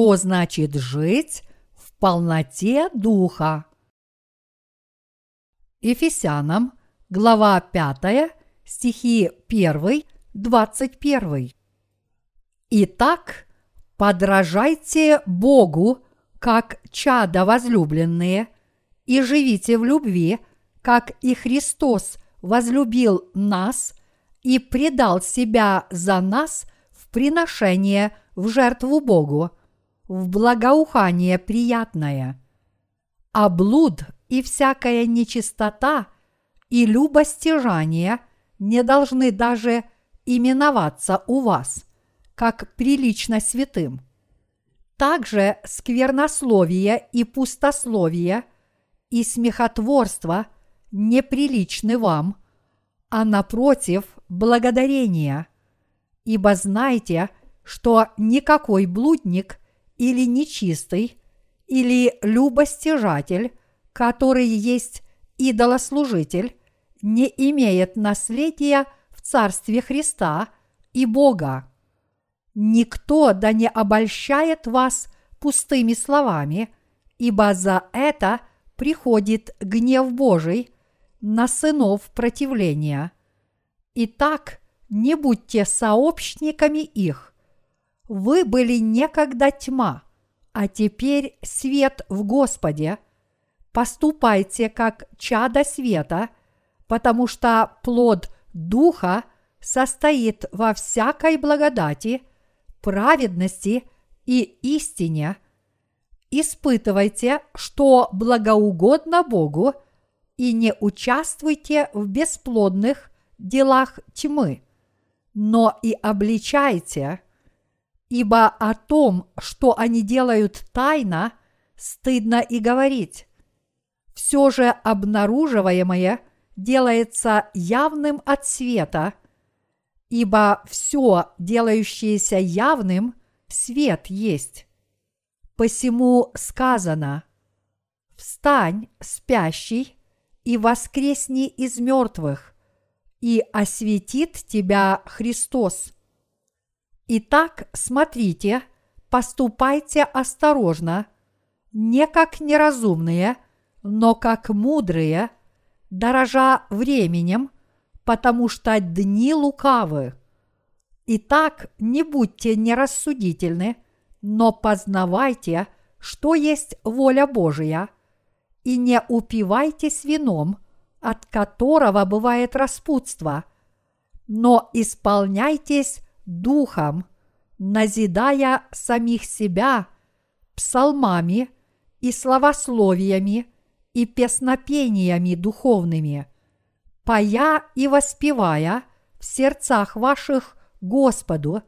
что значит жить в полноте Духа. Ефесянам, глава 5, стихи 1, 21. Итак, подражайте Богу, как чада возлюбленные, и живите в любви, как и Христос возлюбил нас и предал себя за нас в приношение в жертву Богу, в благоухание приятное. А блуд и всякая нечистота и любостяжание не должны даже именоваться у вас, как прилично святым. Также сквернословие и пустословие и смехотворство неприличны вам, а напротив благодарения. Ибо знайте, что никакой блудник или нечистый, или любостяжатель, который есть идолослужитель, не имеет наследия в Царстве Христа и Бога. Никто да не обольщает вас пустыми словами, ибо за это приходит гнев Божий на сынов противления. Итак, не будьте сообщниками их. Вы были некогда тьма, а теперь свет в Господе. Поступайте как чада света, потому что плод Духа состоит во всякой благодати, праведности и истине. Испытывайте, что благоугодно Богу, и не участвуйте в бесплодных делах тьмы – но и обличайте, ибо о том, что они делают тайно, стыдно и говорить. Все же обнаруживаемое делается явным от света, ибо все, делающееся явным, свет есть. Посему сказано «Встань, спящий, и воскресни из мертвых, и осветит тебя Христос. Итак, смотрите, поступайте осторожно, не как неразумные, но как мудрые, дорожа временем, потому что дни лукавы. Итак, не будьте нерассудительны, но познавайте, что есть воля Божия, и не упивайтесь вином – от которого бывает распутство, но исполняйтесь духом, назидая самих себя псалмами и словословиями и песнопениями духовными, пая и воспевая в сердцах ваших Господу,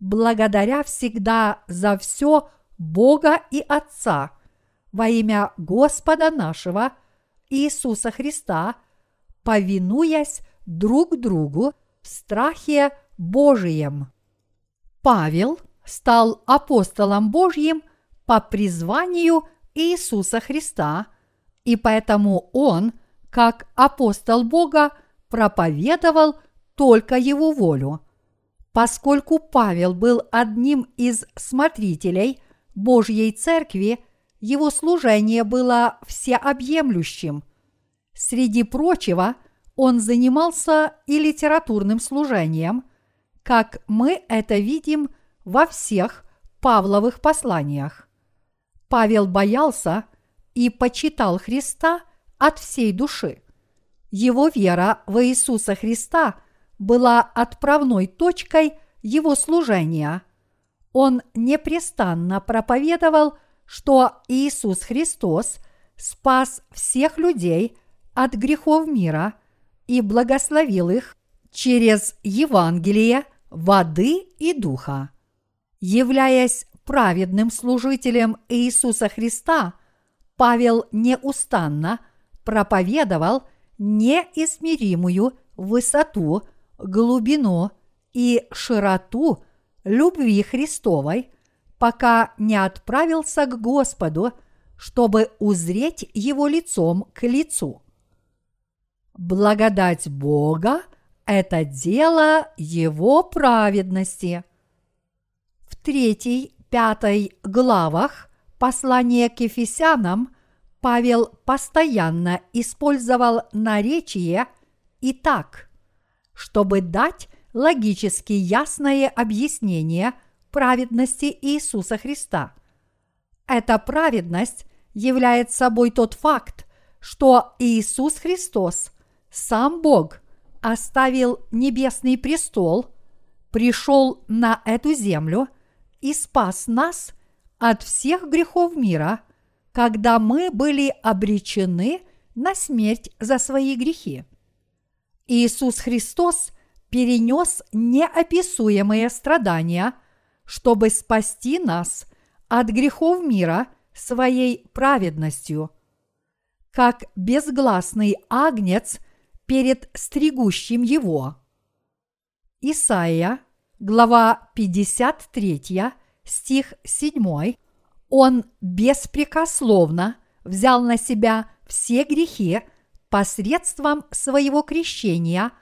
благодаря всегда за все Бога и Отца во имя Господа нашего – Иисуса Христа, повинуясь друг другу в страхе Божием. Павел стал апостолом Божьим по призванию Иисуса Христа, и поэтому он, как апостол Бога, проповедовал только его волю. Поскольку Павел был одним из смотрителей Божьей Церкви – его служение было всеобъемлющим. Среди прочего, он занимался и литературным служением, как мы это видим во всех Павловых посланиях. Павел боялся и почитал Христа от всей души. Его вера в Иисуса Христа была отправной точкой его служения. Он непрестанно проповедовал – что Иисус Христос спас всех людей от грехов мира и благословил их через Евангелие воды и духа. Являясь праведным служителем Иисуса Христа, Павел неустанно проповедовал неизмеримую высоту, глубину и широту любви Христовой – пока не отправился к Господу, чтобы узреть его лицом к лицу. Благодать Бога – это дело Его праведности. В третьей пятой главах послания к Ефесянам Павел постоянно использовал наречие и так, чтобы дать логически ясное объяснение праведности Иисуса Христа. Эта праведность является собой тот факт, что Иисус Христос, сам Бог, оставил небесный престол, пришел на эту землю и спас нас от всех грехов мира, когда мы были обречены на смерть за свои грехи. Иисус Христос перенес неописуемые страдания, чтобы спасти нас от грехов мира своей праведностью. Как безгласный агнец перед стригущим его. Исайя, глава 53, стих 7, он беспрекословно взял на себя все грехи посредством своего крещения,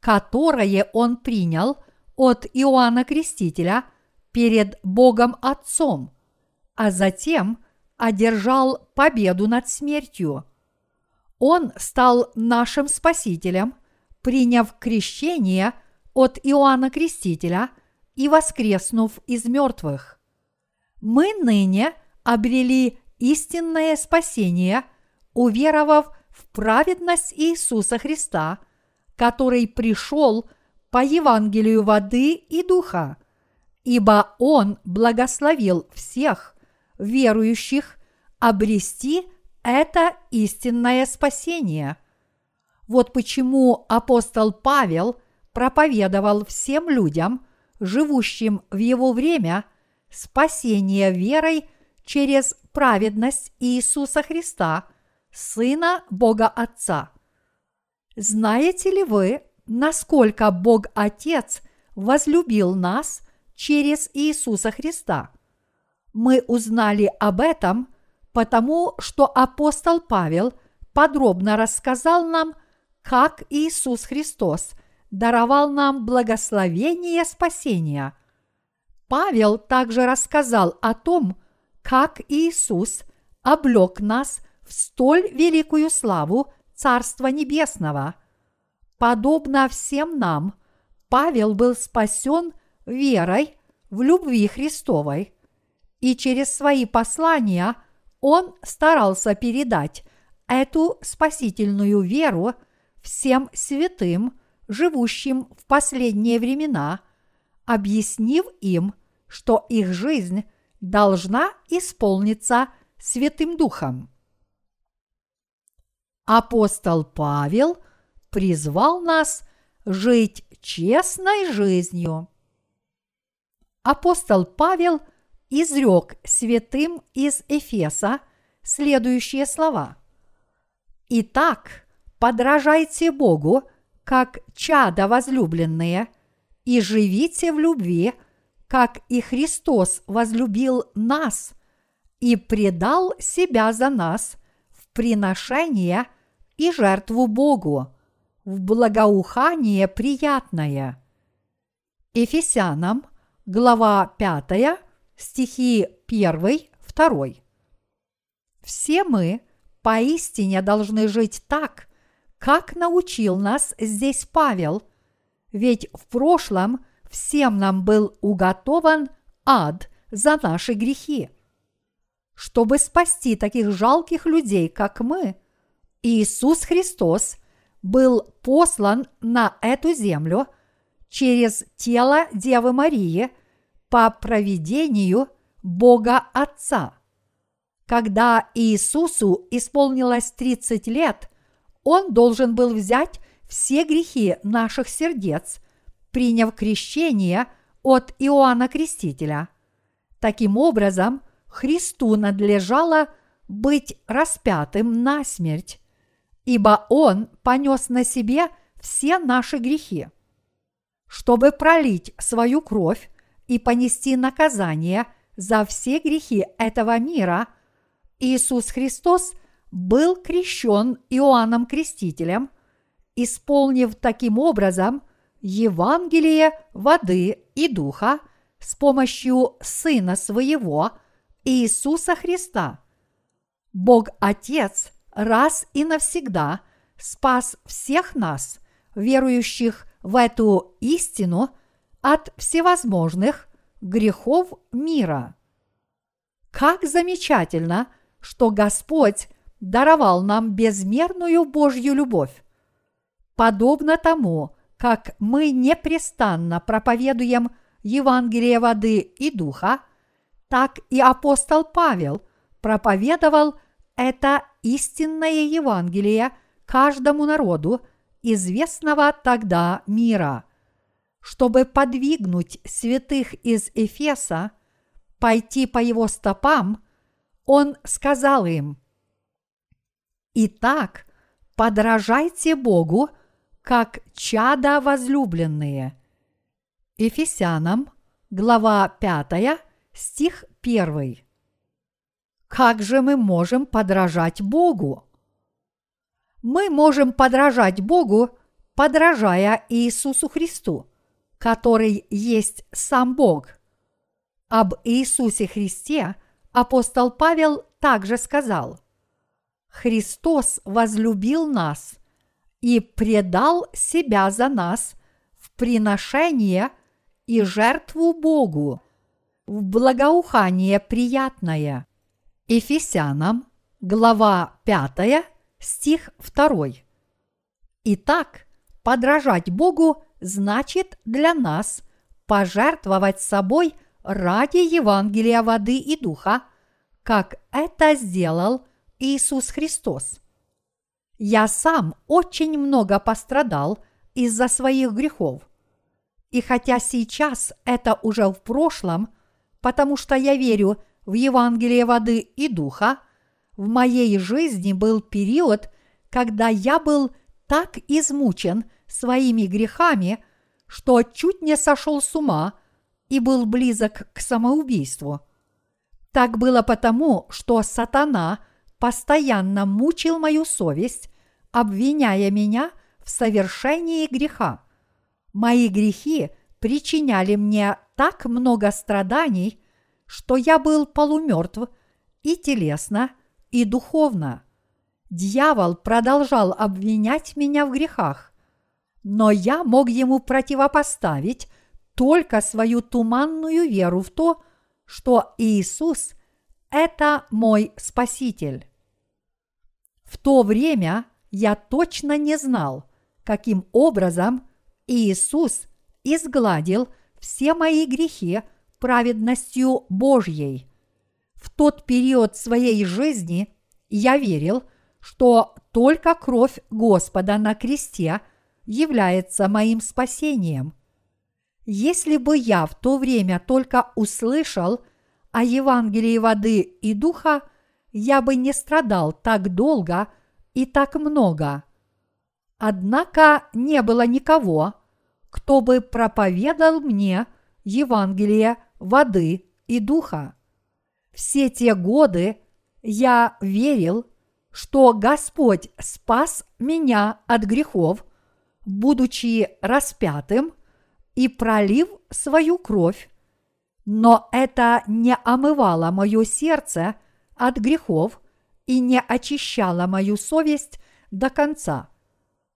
которое он принял от Иоанна Крестителя перед Богом Отцом, а затем одержал победу над смертью. Он стал нашим Спасителем, приняв крещение от Иоанна Крестителя и воскреснув из мертвых. Мы ныне обрели истинное спасение, уверовав в праведность Иисуса Христа, который пришел по Евангелию воды и духа, ибо Он благословил всех верующих обрести это истинное спасение. Вот почему апостол Павел проповедовал всем людям, живущим в его время, спасение верой через праведность Иисуса Христа – Сына Бога Отца. Знаете ли вы, насколько Бог Отец возлюбил нас через Иисуса Христа? Мы узнали об этом, потому что апостол Павел подробно рассказал нам, как Иисус Христос даровал нам благословение спасения. Павел также рассказал о том, как Иисус облег нас в столь великую славу Царства Небесного. Подобно всем нам, Павел был спасен верой в любви Христовой, и через свои послания он старался передать эту спасительную веру всем святым, живущим в последние времена, объяснив им, что их жизнь должна исполниться Святым Духом апостол Павел призвал нас жить честной жизнью. Апостол Павел изрек святым из Эфеса следующие слова. «Итак, подражайте Богу, как чада возлюбленные, и живите в любви, как и Христос возлюбил нас и предал себя за нас в приношение – и жертву Богу, в благоухание приятное. Ефесянам, глава 5, стихи 1, 2. Все мы поистине должны жить так, как научил нас здесь Павел, ведь в прошлом всем нам был уготован ад за наши грехи. Чтобы спасти таких жалких людей, как мы – Иисус Христос был послан на эту землю через тело Девы Марии по проведению Бога Отца. Когда Иисусу исполнилось 30 лет, Он должен был взять все грехи наших сердец, приняв крещение от Иоанна Крестителя. Таким образом, Христу надлежало быть распятым на смерть, ибо Он понес на себе все наши грехи. Чтобы пролить свою кровь и понести наказание за все грехи этого мира, Иисус Христос был крещен Иоанном Крестителем, исполнив таким образом Евангелие воды и духа с помощью Сына Своего, Иисуса Христа. Бог Отец раз и навсегда спас всех нас, верующих в эту истину, от всевозможных грехов мира. Как замечательно, что Господь даровал нам безмерную Божью любовь. Подобно тому, как мы непрестанно проповедуем Евангелие воды и духа, так и апостол Павел проповедовал это истинное Евангелие каждому народу известного тогда мира, чтобы подвигнуть святых из Эфеса пойти по его стопам, он сказал им, «Итак, подражайте Богу, как чада возлюбленные». Ефесянам, глава 5, стих 1. Как же мы можем подражать Богу? Мы можем подражать Богу, подражая Иисусу Христу, который есть сам Бог. Об Иисусе Христе апостол Павел также сказал «Христос возлюбил нас и предал себя за нас в приношение и жертву Богу, в благоухание приятное». Ефесянам, глава 5, стих 2. Итак, подражать Богу значит для нас пожертвовать собой – ради Евангелия воды и духа, как это сделал Иисус Христос. Я сам очень много пострадал из-за своих грехов. И хотя сейчас это уже в прошлом, потому что я верю в Евангелие воды и духа, в моей жизни был период, когда я был так измучен своими грехами, что чуть не сошел с ума – и был близок к самоубийству. Так было потому, что сатана постоянно мучил мою совесть, обвиняя меня в совершении греха. Мои грехи причиняли мне так много страданий, что я был полумертв и телесно, и духовно. Дьявол продолжал обвинять меня в грехах, но я мог ему противопоставить только свою туманную веру в то, что Иисус – это мой Спаситель. В то время я точно не знал, каким образом Иисус изгладил все мои грехи праведностью Божьей. В тот период своей жизни я верил, что только кровь Господа на кресте является моим спасением. Если бы я в то время только услышал о Евангелии воды и духа, я бы не страдал так долго и так много. Однако не было никого, кто бы проповедал мне Евангелие воды и духа. Все те годы я верил, что Господь спас меня от грехов, будучи распятым и пролив свою кровь, но это не омывало мое сердце от грехов и не очищало мою совесть до конца.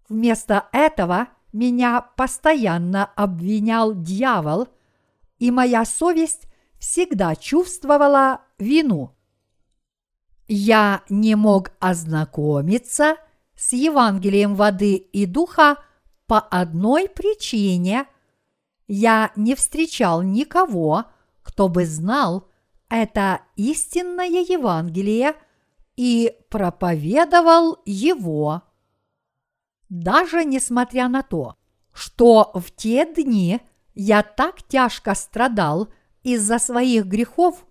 Вместо этого меня постоянно обвинял дьявол, и моя совесть всегда чувствовала вину. Я не мог ознакомиться с Евангелием воды и духа по одной причине – я не встречал никого, кто бы знал это истинное Евангелие и проповедовал его. Даже несмотря на то, что в те дни я так тяжко страдал из-за своих грехов,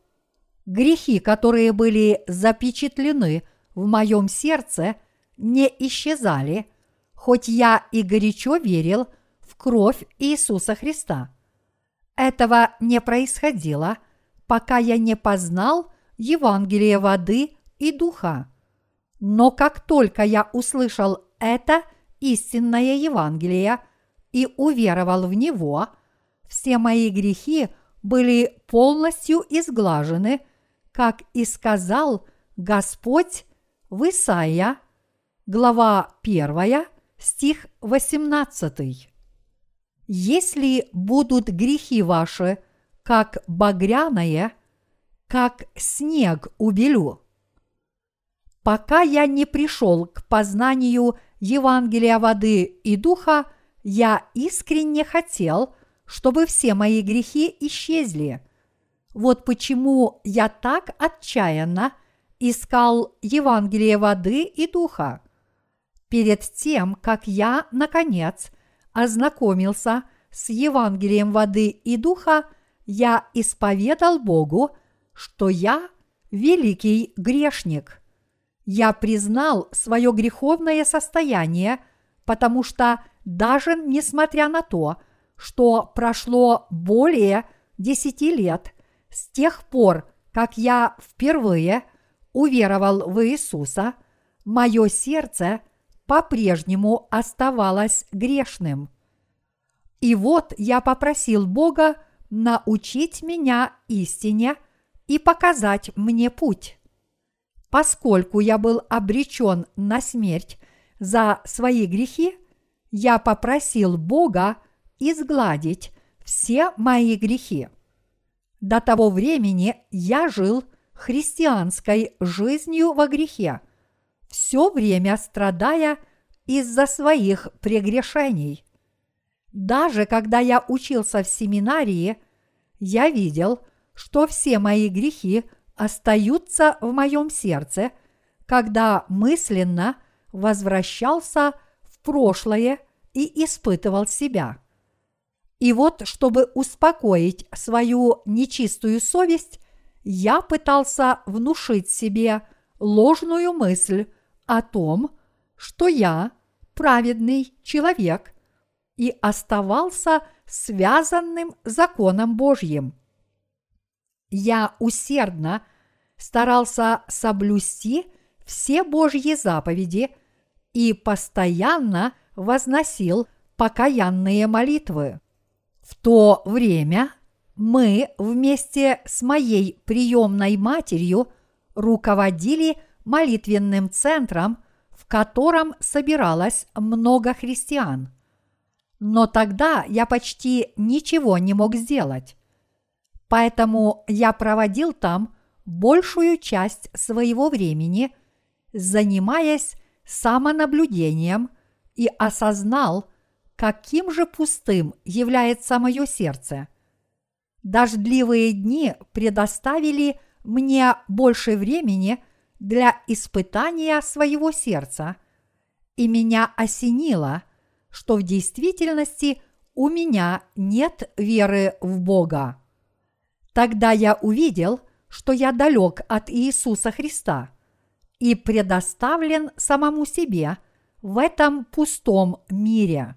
грехи, которые были запечатлены в моем сердце, не исчезали, хоть я и горячо верил – кровь Иисуса Христа. Этого не происходило, пока я не познал Евангелие воды и духа. Но как только я услышал это истинное Евангелие и уверовал в него, все мои грехи были полностью изглажены, как и сказал Господь в Исаия, глава 1, стих 18. Если будут грехи ваши, как багряное, как снег убелю. Пока я не пришел к познанию Евангелия воды и духа, я искренне хотел, чтобы все мои грехи исчезли. Вот почему я так отчаянно искал Евангелие воды и духа. Перед тем, как я, наконец, ознакомился с Евангелием воды и духа, я исповедал Богу, что я великий грешник. Я признал свое греховное состояние, потому что даже несмотря на то, что прошло более десяти лет с тех пор, как я впервые уверовал в Иисуса, мое сердце по-прежнему оставалось грешным. И вот я попросил Бога научить меня истине и показать мне путь. Поскольку я был обречен на смерть за свои грехи, я попросил Бога изгладить все мои грехи. До того времени я жил христианской жизнью во грехе, все время страдая из-за своих прегрешений. Даже когда я учился в семинарии, я видел, что все мои грехи остаются в моем сердце, когда мысленно возвращался в прошлое и испытывал себя. И вот, чтобы успокоить свою нечистую совесть, я пытался внушить себе ложную мысль о том, что я праведный человек и оставался связанным законом Божьим. Я усердно старался соблюсти все Божьи заповеди и постоянно возносил покаянные молитвы. В то время мы вместе с моей приемной матерью руководили молитвенным центром, в котором собиралось много христиан. Но тогда я почти ничего не мог сделать. Поэтому я проводил там большую часть своего времени, занимаясь самонаблюдением и осознал, каким же пустым является мое сердце. Дождливые дни предоставили мне больше времени для испытания своего сердца, и меня осенило, что в действительности у меня нет веры в Бога. Тогда я увидел, что я далек от Иисуса Христа и предоставлен самому себе в этом пустом мире.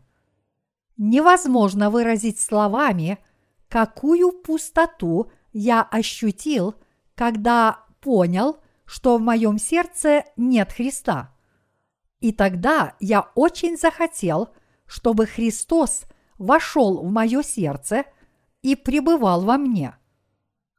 Невозможно выразить словами, какую пустоту я ощутил, когда понял, что в моем сердце нет Христа. И тогда я очень захотел, чтобы Христос вошел в мое сердце и пребывал во мне –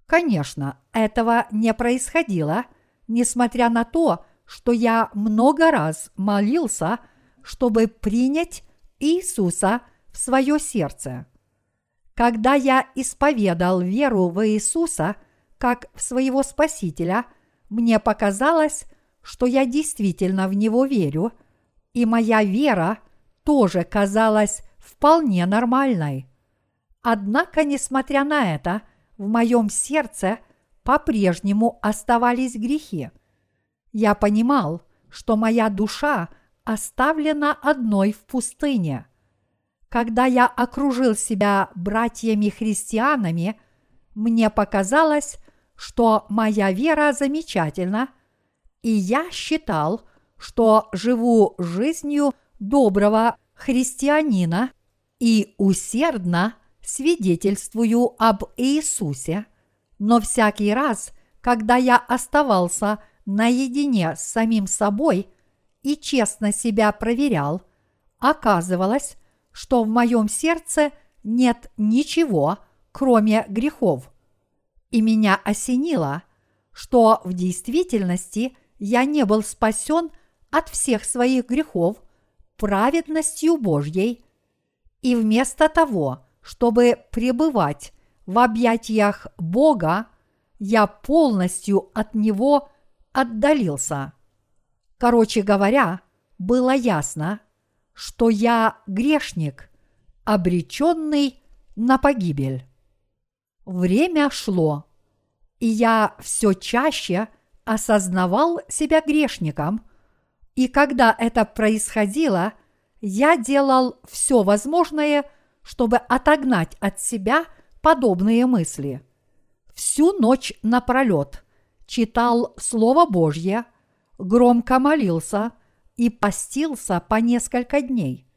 Конечно, этого не происходило, несмотря на то, что я много раз молился, чтобы принять Иисуса в свое сердце. Когда я исповедал веру в Иисуса как в своего Спасителя, мне показалось, что я действительно в Него верю, и моя вера тоже казалась вполне нормальной. Однако, несмотря на это, – в моем сердце по-прежнему оставались грехи. Я понимал, что моя душа оставлена одной в пустыне. Когда я окружил себя братьями-христианами, мне показалось, что моя вера замечательна, и я считал, что живу жизнью доброго христианина и усердно свидетельствую об Иисусе, но всякий раз, когда я оставался наедине с самим собой и честно себя проверял, оказывалось, что в моем сердце нет ничего, кроме грехов. И меня осенило, что в действительности я не был спасен от всех своих грехов праведностью Божьей, и вместо того, чтобы пребывать в объятиях Бога, я полностью от Него отдалился. Короче говоря, было ясно, что я грешник, обреченный на погибель. Время шло, и я все чаще осознавал себя грешником, и когда это происходило, я делал все возможное, чтобы отогнать от себя подобные мысли. Всю ночь напролет читал Слово Божье, громко молился и постился по несколько дней.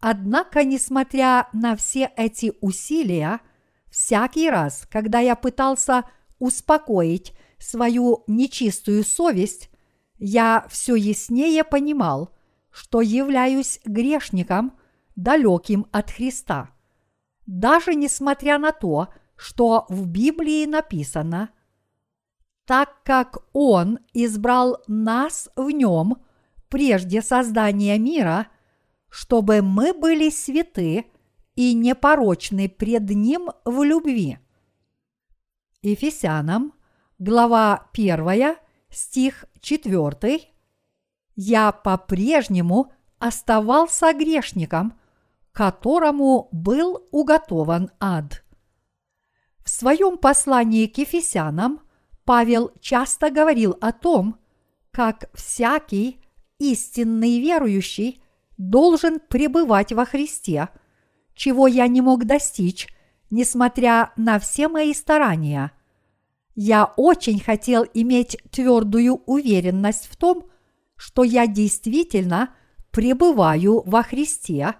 Однако, несмотря на все эти усилия, всякий раз, когда я пытался успокоить свою нечистую совесть, я все яснее понимал, что являюсь грешником, далеким от Христа. Даже несмотря на то, что в Библии написано, так как Он избрал нас в нем прежде создания мира, чтобы мы были святы и непорочны пред Ним в любви. Ефесянам, глава 1, стих 4. Я по-прежнему оставался грешником, которому был уготован ад. В своем послании к Ефесянам Павел часто говорил о том, как всякий истинный верующий должен пребывать во Христе, чего я не мог достичь, несмотря на все мои старания. Я очень хотел иметь твердую уверенность в том, что я действительно пребываю во Христе,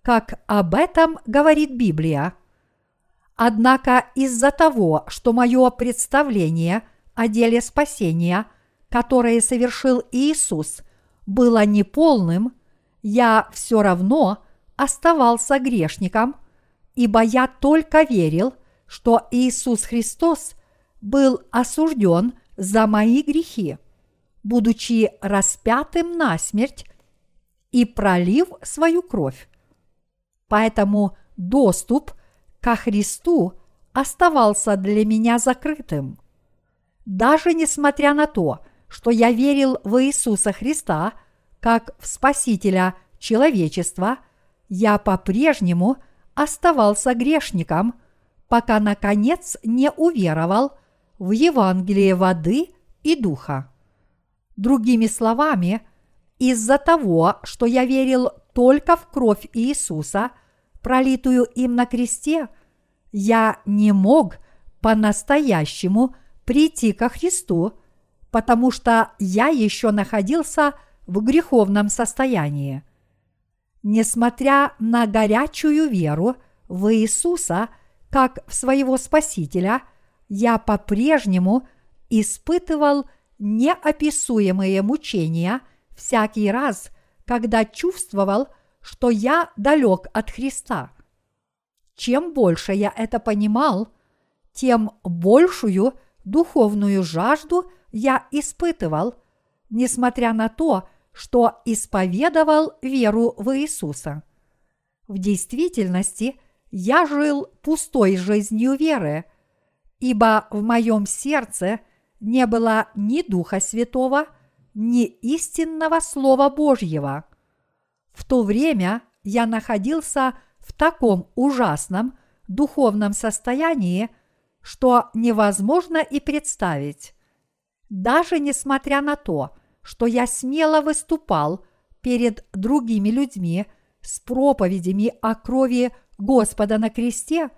как об этом говорит Библия. Однако из-за того, что мое представление о деле спасения, которое совершил Иисус, было неполным, я все равно оставался грешником, ибо я только верил, что Иисус Христос был осужден за мои грехи, будучи распятым на смерть и пролив свою кровь. Поэтому доступ ко Христу оставался для меня закрытым. Даже несмотря на то, что я верил в Иисуса Христа как в Спасителя человечества, я по-прежнему оставался грешником, пока наконец не уверовал в Евангелие воды и духа. Другими словами, из-за того, что я верил только в кровь Иисуса, пролитую им на кресте, я не мог по-настоящему прийти ко Христу, потому что я еще находился в греховном состоянии. Несмотря на горячую веру в Иисуса как в своего Спасителя, я по-прежнему испытывал неописуемые мучения всякий раз, когда чувствовал, что я далек от Христа. Чем больше я это понимал, тем большую духовную жажду я испытывал, несмотря на то, что исповедовал веру в Иисуса. В действительности я жил пустой жизнью веры, ибо в моем сердце не было ни Духа Святого, ни истинного Слова Божьего. В то время я находился в таком ужасном духовном состоянии, что невозможно и представить. Даже несмотря на то, что я смело выступал перед другими людьми с проповедями о крови Господа на кресте,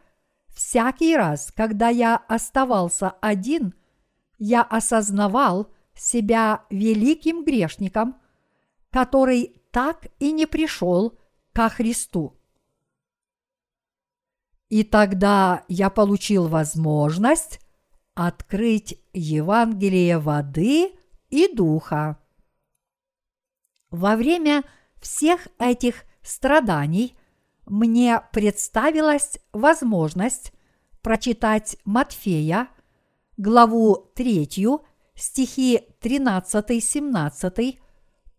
всякий раз, когда я оставался один, я осознавал себя великим грешником, который так и не пришел ко Христу. И тогда я получил возможность открыть Евангелие воды и духа. Во время всех этих страданий мне представилась возможность прочитать Матфея, главу 3, стихи 13-17,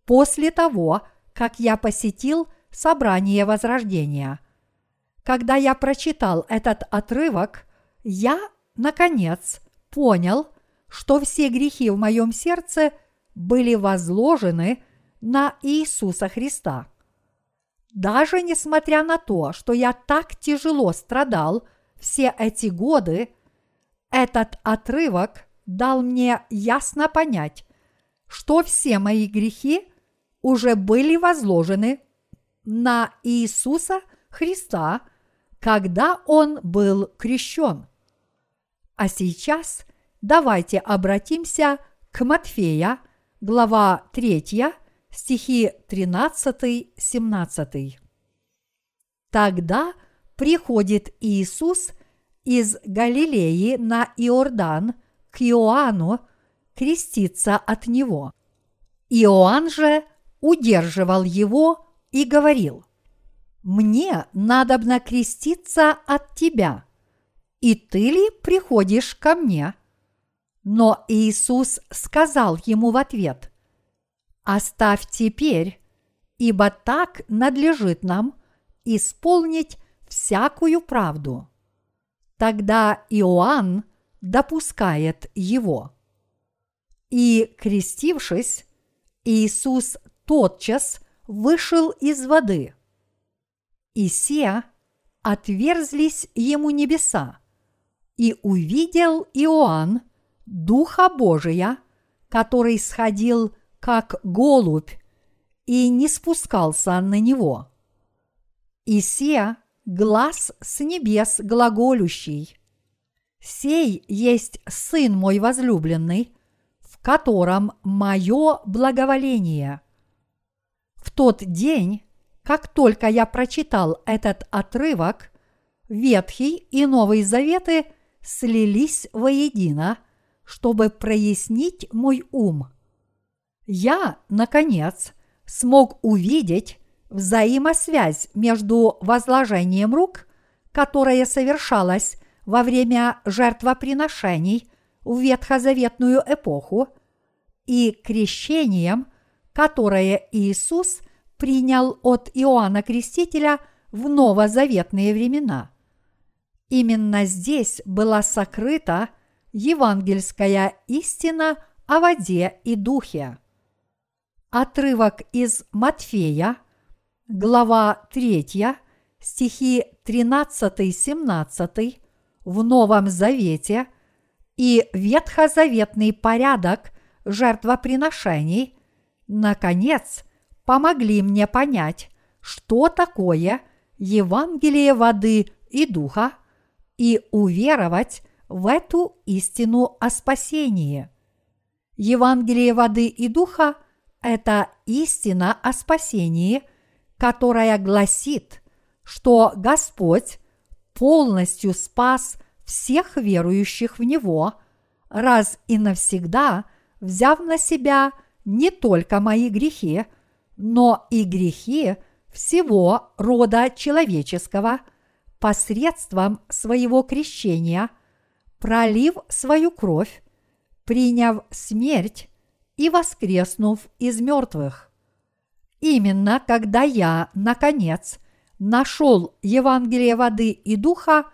после того, как я посетил собрание Возрождения. Когда я прочитал этот отрывок, я, наконец, понял, что все грехи в моем сердце были возложены на Иисуса Христа. Даже несмотря на то, что я так тяжело страдал все эти годы, этот отрывок дал мне ясно понять, что все мои грехи уже были возложены на Иисуса Христа, когда Он был крещен. А сейчас давайте обратимся к Матфея, глава 3, стихи 13-17. Тогда приходит Иисус из Галилеи на Иордан к Иоанну креститься от него. Иоанн же удерживал его и говорил, «Мне надобно креститься от тебя, и ты ли приходишь ко мне?» Но Иисус сказал ему в ответ, «Оставь теперь, ибо так надлежит нам исполнить всякую правду». Тогда Иоанн допускает его. И, крестившись, Иисус тотчас вышел из воды. И се отверзлись ему небеса, и увидел Иоанн Духа Божия, который сходил как голубь и не спускался на него. И се глаз с небес глаголющий. Сей есть Сын мой возлюбленный, в котором мое благоволение. В тот день, как только я прочитал этот отрывок, Ветхий и Новый Заветы слились воедино, чтобы прояснить мой ум. Я, наконец, смог увидеть взаимосвязь между возложением рук, которое совершалось во время жертвоприношений в ветхозаветную эпоху, и крещением, которое Иисус принял от Иоанна Крестителя в новозаветные времена. Именно здесь была сокрыта евангельская истина о воде и духе. Отрывок из Матфея, глава 3, стихи 13-17 в Новом Завете и ветхозаветный порядок жертвоприношений, наконец, помогли мне понять, что такое Евангелие воды и духа, и уверовать в эту истину о спасении. Евангелие воды и духа – это истина о спасении, которая гласит, что Господь полностью спас всех верующих в Него, раз и навсегда взяв на себя не только мои грехи, но и грехи всего рода человеческого посредством своего крещения, пролив свою кровь, приняв смерть и воскреснув из мертвых. Именно когда я, наконец, нашел Евангелие воды и духа,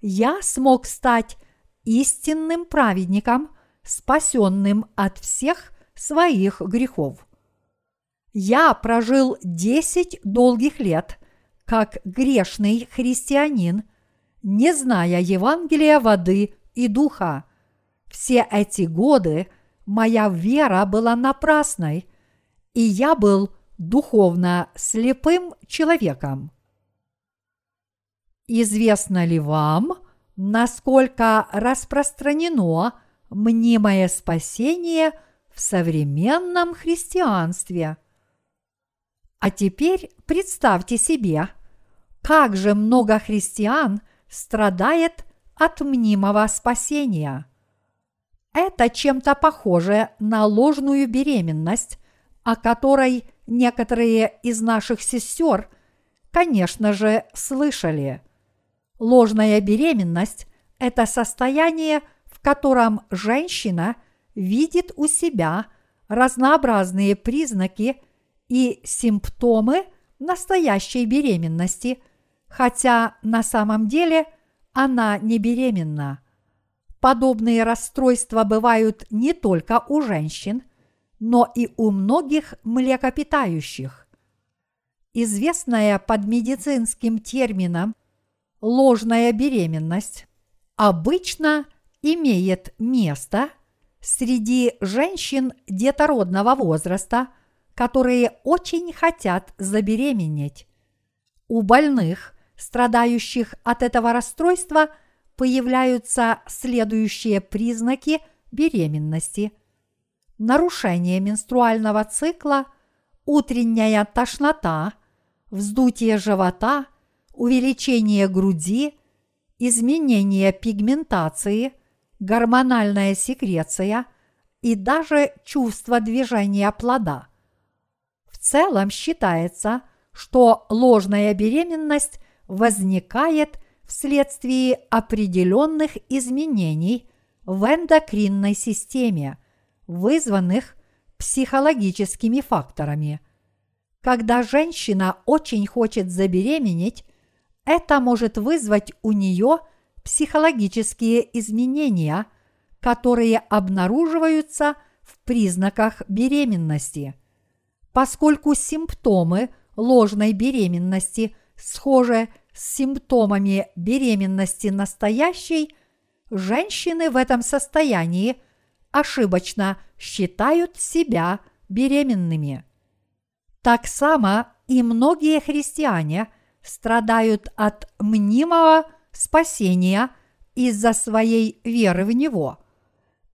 я смог стать истинным праведником, спасенным от всех своих грехов. Я прожил десять долгих лет как грешный христианин, не зная Евангелия воды и духа. Все эти годы моя вера была напрасной, и я был духовно слепым человеком. Известно ли вам, насколько распространено мнимое спасение в современном христианстве? А теперь представьте себе, как же много христиан страдает от мнимого спасения. Это чем-то похоже на ложную беременность, о которой некоторые из наших сестер, конечно же, слышали – Ложная беременность – это состояние, в котором женщина видит у себя разнообразные признаки и симптомы настоящей беременности, хотя на самом деле она не беременна. Подобные расстройства бывают не только у женщин, но и у многих млекопитающих. Известная под медицинским термином ложная беременность обычно имеет место среди женщин детородного возраста, которые очень хотят забеременеть. У больных, страдающих от этого расстройства, появляются следующие признаки беременности. Нарушение менструального цикла, утренняя тошнота, вздутие живота, увеличение груди, изменение пигментации, гормональная секреция и даже чувство движения плода. В целом считается, что ложная беременность возникает вследствие определенных изменений в эндокринной системе, вызванных психологическими факторами. Когда женщина очень хочет забеременеть, это может вызвать у нее психологические изменения, которые обнаруживаются в признаках беременности. Поскольку симптомы ложной беременности схожи с симптомами беременности настоящей, женщины в этом состоянии ошибочно считают себя беременными. Так само и многие христиане – страдают от мнимого спасения из-за своей веры в Него.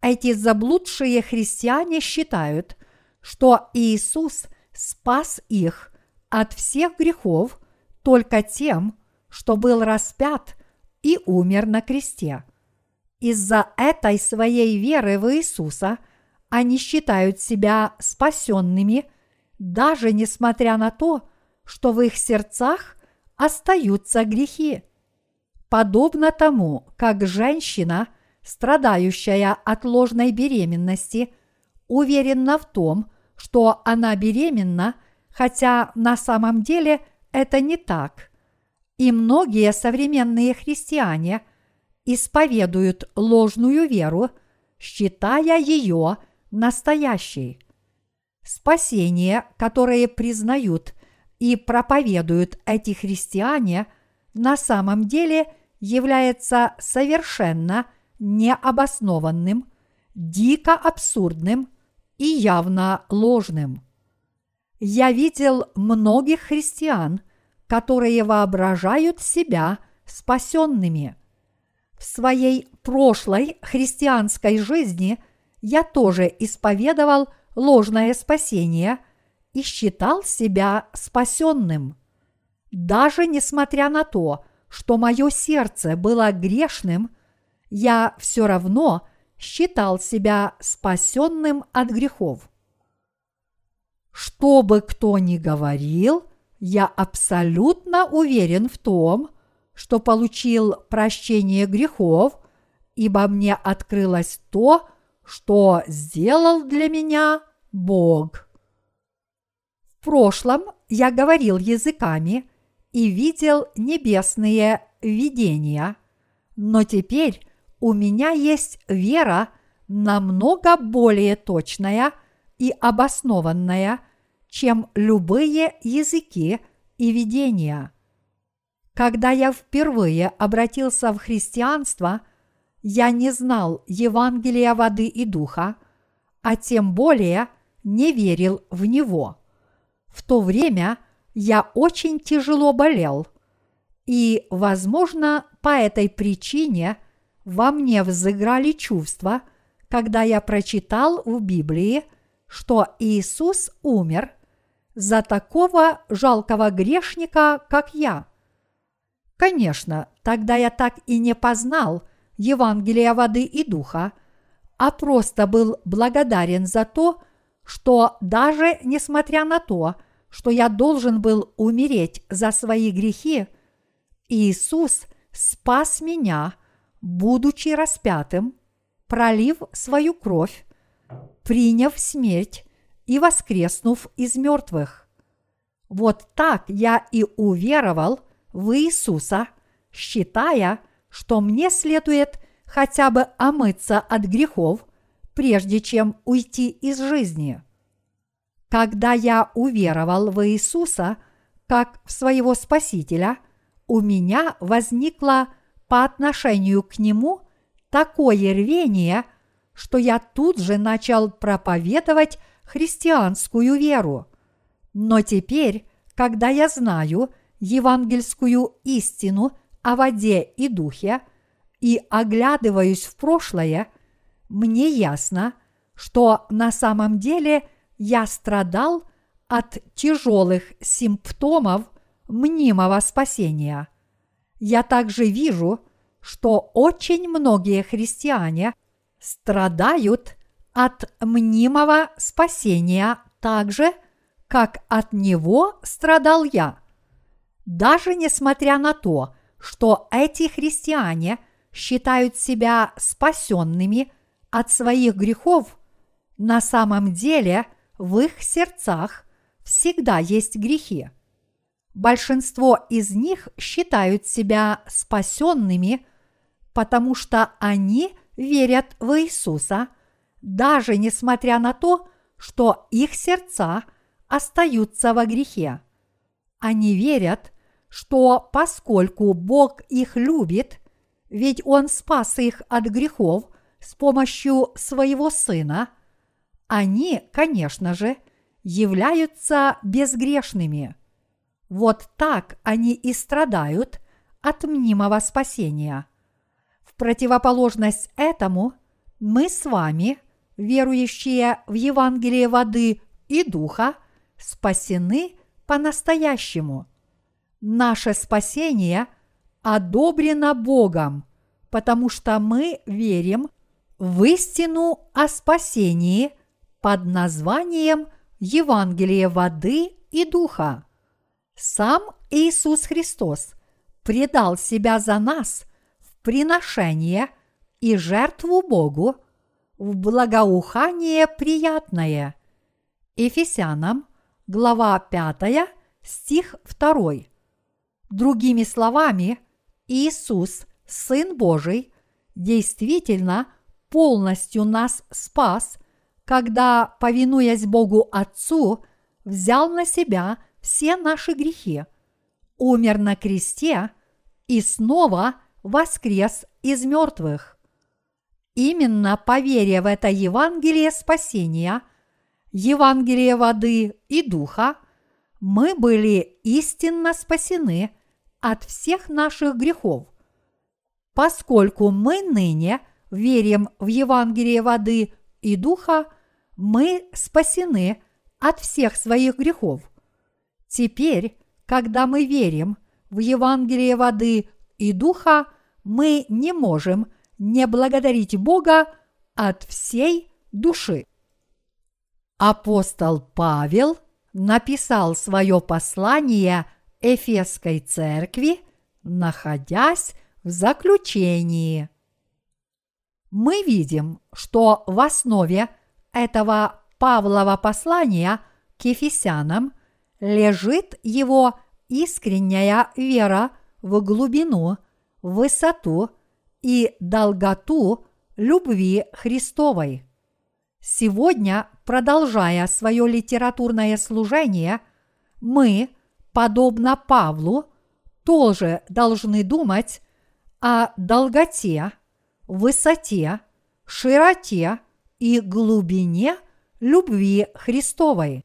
Эти заблудшие христиане считают, что Иисус спас их от всех грехов только тем, что был распят и умер на кресте. Из-за этой своей веры в Иисуса они считают себя спасенными, даже несмотря на то, что в их сердцах остаются грехи. Подобно тому, как женщина, страдающая от ложной беременности, уверена в том, что она беременна, хотя на самом деле это не так. И многие современные христиане исповедуют ложную веру, считая ее настоящей. Спасение, которое признают и проповедуют эти христиане, на самом деле является совершенно необоснованным, дико абсурдным и явно ложным. Я видел многих христиан, которые воображают себя спасенными. В своей прошлой христианской жизни я тоже исповедовал ложное спасение – и считал себя спасенным. Даже несмотря на то, что мое сердце было грешным, я все равно считал себя спасенным от грехов. Что бы кто ни говорил, я абсолютно уверен в том, что получил прощение грехов, ибо мне открылось то, что сделал для меня Бог. Прошлом я говорил языками и видел небесные видения, но теперь у меня есть вера намного более точная и обоснованная, чем любые языки и видения. Когда я впервые обратился в христианство, я не знал Евангелия воды и духа, а тем более не верил в него. В то время я очень тяжело болел, и, возможно, по этой причине во мне взыграли чувства, когда я прочитал в Библии, что Иисус умер за такого жалкого грешника, как я. Конечно, тогда я так и не познал Евангелия воды и духа, а просто был благодарен за то, что даже несмотря на то, что я должен был умереть за свои грехи, Иисус спас меня будучи распятым, пролив свою кровь, приняв смерть и воскреснув из мертвых. Вот так я и уверовал в Иисуса, считая, что мне следует хотя бы омыться от грехов, прежде чем уйти из жизни. Когда я уверовал в Иисуса как в своего Спасителя, у меня возникло по отношению к Нему такое рвение, что я тут же начал проповедовать христианскую веру. Но теперь, когда я знаю евангельскую истину о воде и духе и оглядываюсь в прошлое, мне ясно, что на самом деле я страдал от тяжелых симптомов мнимого спасения. Я также вижу, что очень многие христиане страдают от мнимого спасения так же, как от него страдал я. Даже несмотря на то, что эти христиане считают себя спасенными от своих грехов, на самом деле в их сердцах всегда есть грехи. Большинство из них считают себя спасенными, потому что они верят в Иисуса, даже несмотря на то, что их сердца остаются во грехе. Они верят, что поскольку Бог их любит, ведь Он спас их от грехов с помощью своего Сына, они, конечно же, являются безгрешными. Вот так они и страдают от мнимого спасения. В противоположность этому мы с вами, верующие в Евангелие воды и духа, спасены по-настоящему. Наше спасение одобрено Богом, потому что мы верим в истину о спасении под названием Евангелие воды и духа. Сам Иисус Христос предал себя за нас в приношение и жертву Богу в благоухание приятное. Ефесянам, глава 5, стих 2. Другими словами, Иисус, Сын Божий, действительно полностью нас спас, когда, повинуясь Богу Отцу, взял на себя все наши грехи, умер на кресте и снова воскрес из мертвых. Именно по в это Евангелие спасения, Евангелие воды и духа, мы были истинно спасены от всех наших грехов. Поскольку мы ныне верим в Евангелие воды и духа, мы спасены от всех своих грехов – Теперь, когда мы верим в Евангелие воды и духа, мы не можем не благодарить Бога от всей души. Апостол Павел написал свое послание Эфесской церкви, находясь в заключении. Мы видим, что в основе этого Павлова послания к Ефесянам – лежит его искренняя вера в глубину, высоту и долготу любви Христовой. Сегодня, продолжая свое литературное служение, мы, подобно Павлу, тоже должны думать о долготе, высоте, широте и глубине любви Христовой.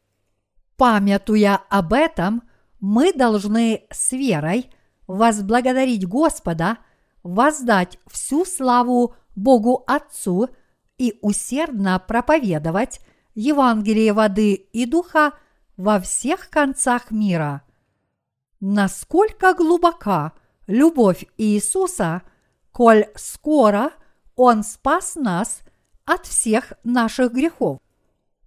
Памятуя об этом, мы должны с верой возблагодарить Господа, воздать всю славу Богу Отцу и усердно проповедовать Евангелие воды и духа во всех концах мира. Насколько глубока любовь Иисуса, коль скоро Он спас нас от всех наших грехов.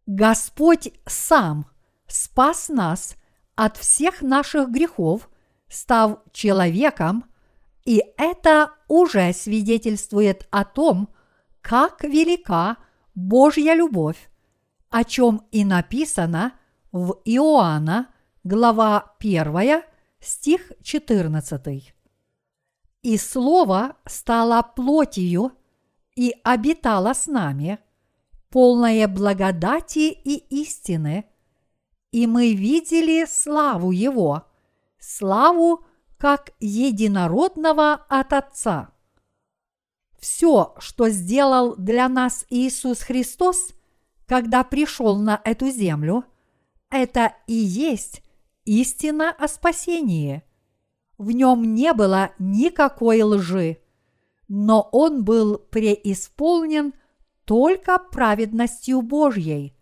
Господь сам – спас нас от всех наших грехов, став человеком И это уже свидетельствует о том, как велика Божья любовь, о чем и написано в Иоанна, глава 1, стих 14. «И Слово стало плотью и обитало с нами, полное благодати и истины, и мы видели славу Его, славу как единородного от Отца. Все, что сделал для нас Иисус Христос, когда пришел на эту землю, это и есть истина о спасении. В нем не было никакой лжи, но он был преисполнен только праведностью Божьей.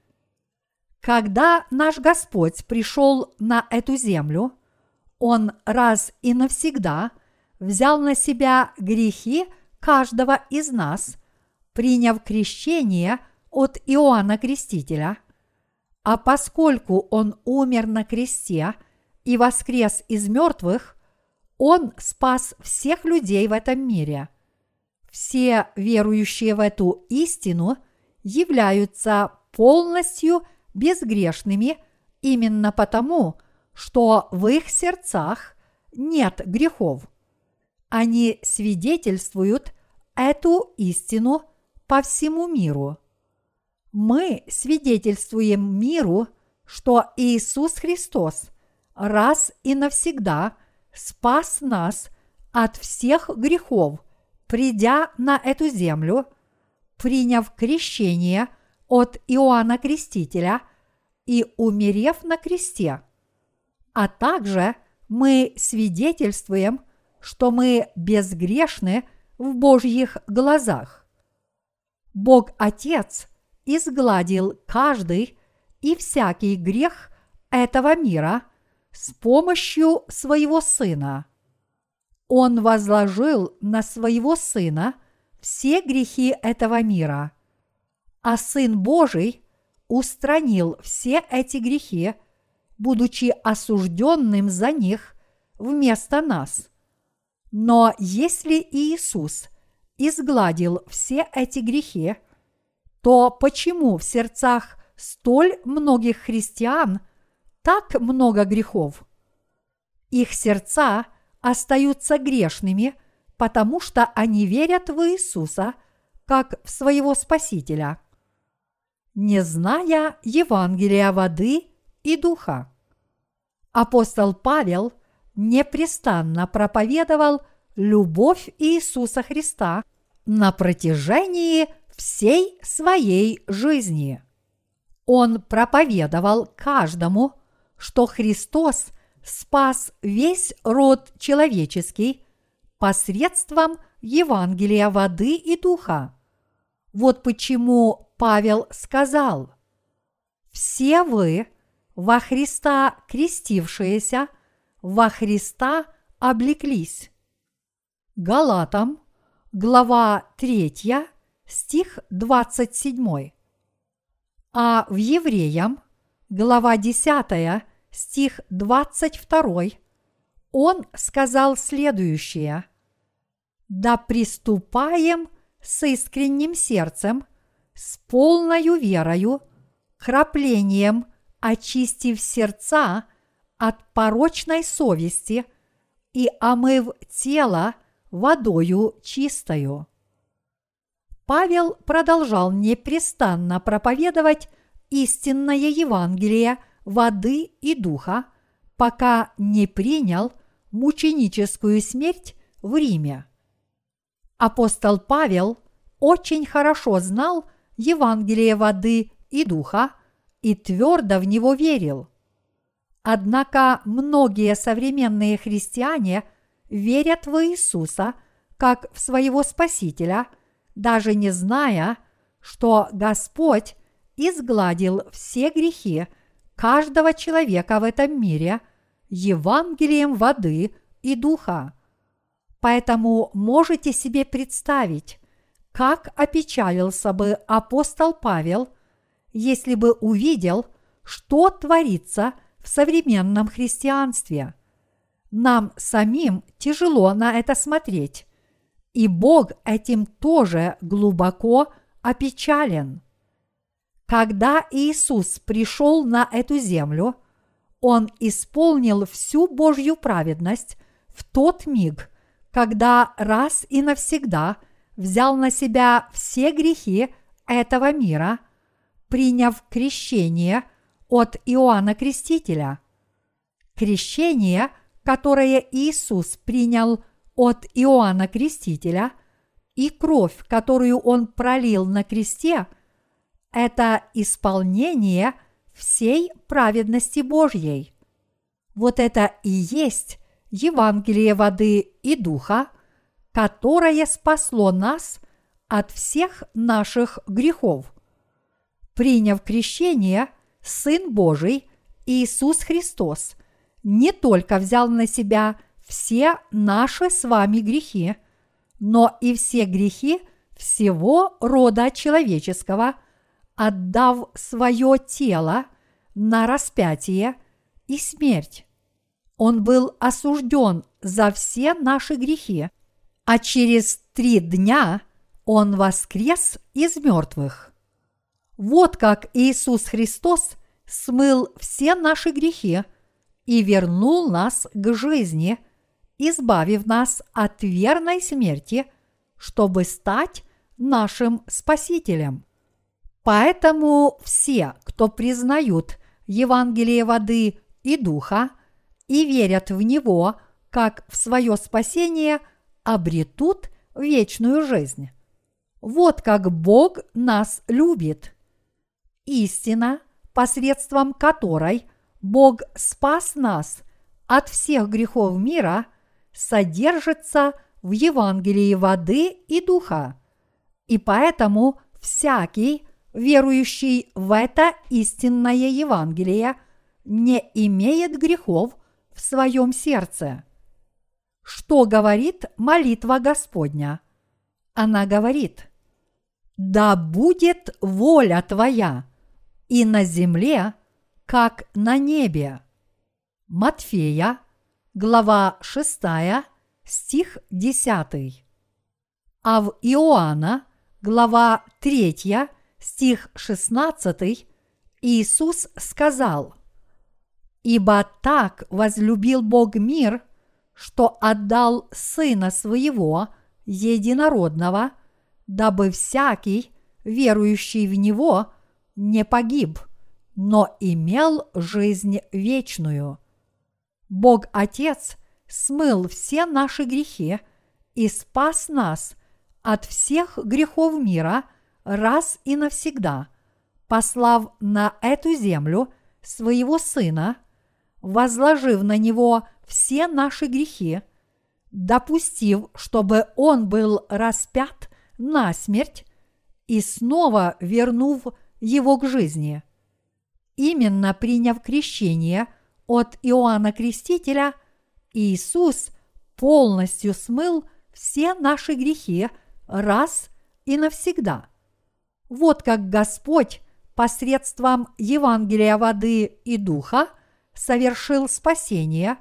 Когда наш Господь пришел на эту землю, Он раз и навсегда взял на себя грехи каждого из нас, приняв крещение от Иоанна Крестителя. А поскольку Он умер на кресте и воскрес из мертвых, Он спас всех людей в этом мире. Все верующие в эту истину являются полностью – безгрешными именно потому, что в их сердцах нет грехов. Они свидетельствуют эту истину по всему миру. Мы свидетельствуем миру, что Иисус Христос раз и навсегда спас нас от всех грехов, придя на эту землю, приняв крещение – от Иоанна Крестителя и умерев на кресте. А также мы свидетельствуем, что мы безгрешны в Божьих глазах. Бог Отец изгладил каждый и всякий грех этого мира с помощью своего Сына. Он возложил на своего Сына все грехи этого мира – а Сын Божий устранил все эти грехи, будучи осужденным за них вместо нас. Но если Иисус изгладил все эти грехи, то почему в сердцах столь многих христиан так много грехов? Их сердца остаются грешными, потому что они верят в Иисуса как в своего Спасителя – не зная Евангелия воды и духа. Апостол Павел непрестанно проповедовал любовь Иисуса Христа на протяжении всей своей жизни. Он проповедовал каждому, что Христос спас весь род человеческий посредством Евангелия воды и духа. Вот почему Павел сказал, «Все вы, во Христа крестившиеся, во Христа облеклись». Галатам, глава 3, стих 27. А в Евреям, глава 10, стих 22, он сказал следующее. «Да приступаем с искренним сердцем с полною верою, краплением очистив сердца от порочной совести и омыв тело водою чистою. Павел продолжал непрестанно проповедовать истинное Евангелие воды и духа, пока не принял мученическую смерть в Риме. Апостол Павел очень хорошо знал Евангелие воды и духа и твердо в него верил. Однако многие современные христиане верят в Иисуса как в своего Спасителя, даже не зная, что Господь изгладил все грехи каждого человека в этом мире Евангелием воды и духа. Поэтому можете себе представить, как опечалился бы апостол Павел, если бы увидел, что творится в современном христианстве. Нам самим тяжело на это смотреть, и Бог этим тоже глубоко опечален. Когда Иисус пришел на эту землю, Он исполнил всю Божью праведность в тот миг, когда раз и навсегда взял на себя все грехи этого мира, приняв крещение от Иоанна Крестителя. Крещение, которое Иисус принял от Иоанна Крестителя, и кровь, которую Он пролил на кресте – это исполнение всей праведности Божьей. Вот это и есть Евангелие воды и духа, которое спасло нас от всех наших грехов. Приняв крещение, Сын Божий Иисус Христос не только взял на себя все наши с вами грехи, но и все грехи всего рода человеческого – отдав свое тело на распятие и смерть. Он был осужден за все наши грехи, а через три дня он воскрес из мертвых. Вот как Иисус Христос смыл все наши грехи и вернул нас к жизни, избавив нас от верной смерти, чтобы стать нашим Спасителем. Поэтому все, кто признают Евангелие воды и духа и верят в него как в свое спасение, обретут вечную жизнь. Вот как Бог нас любит. Истина, посредством которой Бог спас нас от всех грехов мира, содержится в Евангелии воды и духа. И поэтому всякий, верующий в это истинное Евангелие, не имеет грехов в своем сердце. Что говорит молитва Господня? Она говорит, «Да будет воля Твоя и на земле, как на небе». Матфея, глава 6, стих 10. А в Иоанна, глава 3, стих 16, Иисус сказал, «Ибо так возлюбил Бог мир, что отдал Сына Своего, Единородного, дабы всякий, верующий в Него, не погиб, но имел жизнь вечную. Бог Отец смыл все наши грехи и спас нас от всех грехов мира – раз и навсегда, послав на эту землю своего Сына, возложив на Него все наши грехи, допустив, чтобы Он был распят на смерть и снова вернув Его к жизни. Именно приняв крещение от Иоанна Крестителя, Иисус полностью смыл все наши грехи раз и навсегда. Вот как Господь посредством Евангелия воды и духа совершил спасение,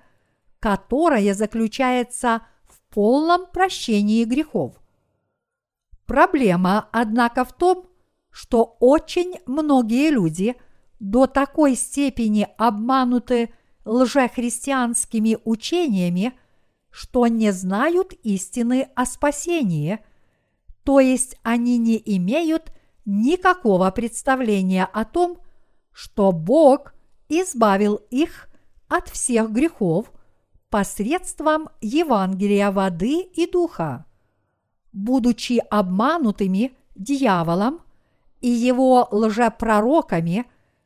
которое заключается в полном прощении грехов. Проблема, однако, в том, что очень многие люди до такой степени обмануты лжехристианскими учениями, что не знают истины о спасении, то есть они не имеют никакого представления о том, что Бог избавил их от всех грехов посредством Евангелия воды и духа. Будучи обманутыми дьяволом и его лжепророками,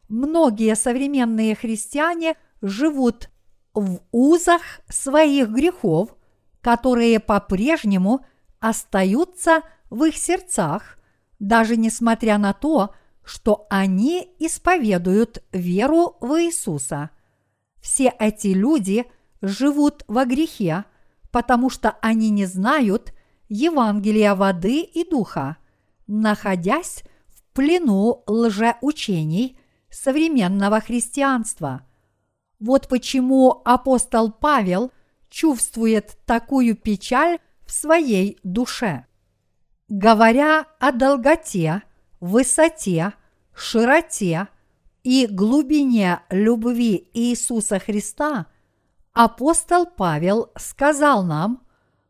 многие современные христиане живут в узах своих грехов, которые по-прежнему остаются в их сердцах – даже несмотря на то, что они исповедуют веру в Иисуса. Все эти люди живут во грехе, потому что они не знают Евангелия воды и духа, находясь плену лжеучений современного христианства. Вот почему апостол Павел чувствует такую печаль в своей душе. Говоря о долготе, высоте, широте и глубине любви Иисуса Христа, апостол Павел сказал нам,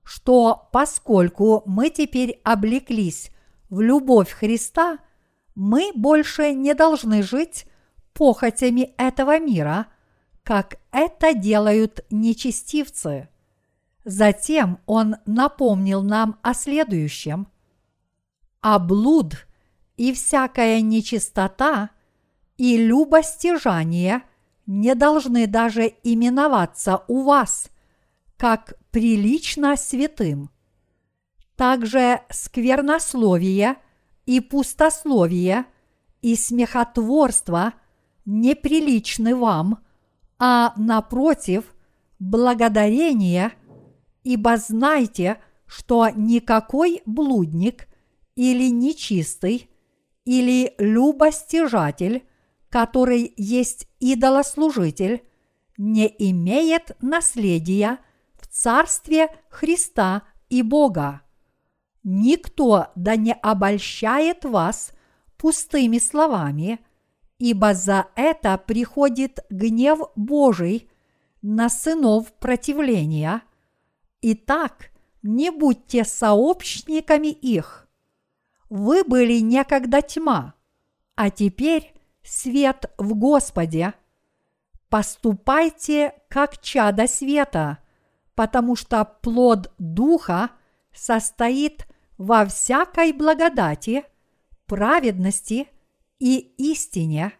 что поскольку мы теперь облеклись в любовь Христа, мы больше не должны жить похотями этого мира, как это делают нечестивцы. Затем он напомнил нам о следующем. А блуд и всякая нечистота и любостяжание не должны даже именоваться у вас, как прилично святым. Также сквернословие и пустословие и смехотворство неприличны вам, а напротив, благодарение, ибо знайте, что никакой блудник или нечистый или любостяжатель, который есть идолослужитель, не имеет наследия в Царстве Христа и Бога. Никто да не обольщает вас пустыми словами, ибо за это приходит гнев Божий на сынов противления. Итак, не будьте сообщниками их. Вы были некогда тьма, а теперь свет в Господе. Поступайте как чада света, потому что плод Духа состоит во всякой благодати, праведности и истине.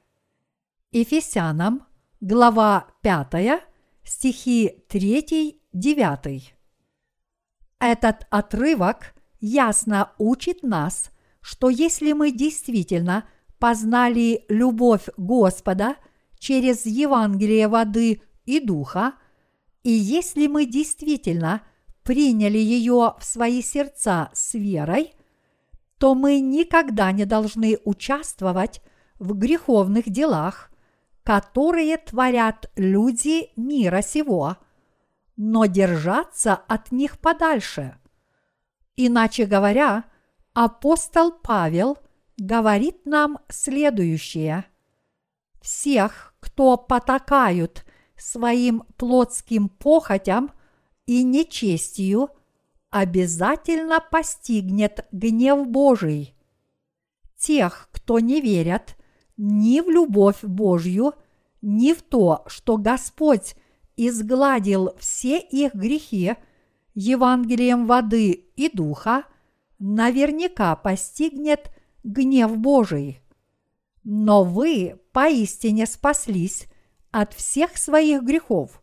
Ефесянам, глава 5, стихи 3-9. Этот отрывок ясно учит нас, что если мы действительно познали любовь Господа через Евангелие воды и духа, и если мы действительно – приняли ее в свои сердца с верой, то мы никогда не должны участвовать в греховных делах, которые творят люди мира сего, но держаться от них подальше. Иначе говоря, апостол Павел говорит нам следующее. Всех, кто потакают своим плотским похотям – и нечестию обязательно постигнет гнев Божий. Тех, кто не верят ни в любовь Божью, ни в то, что Господь изгладил все их грехи Евангелием воды и духа, наверняка постигнет гнев Божий. Но вы поистине спаслись от всех своих грехов –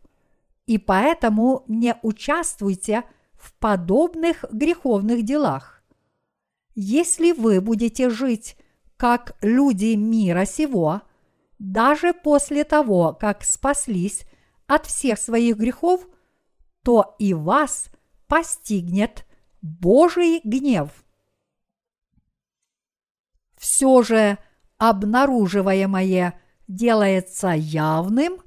и поэтому не участвуйте в подобных греховных делах. Если вы будете жить как люди мира сего, даже после того, как спаслись от всех своих грехов, то и вас постигнет Божий гнев. Все же обнаруживаемое делается явным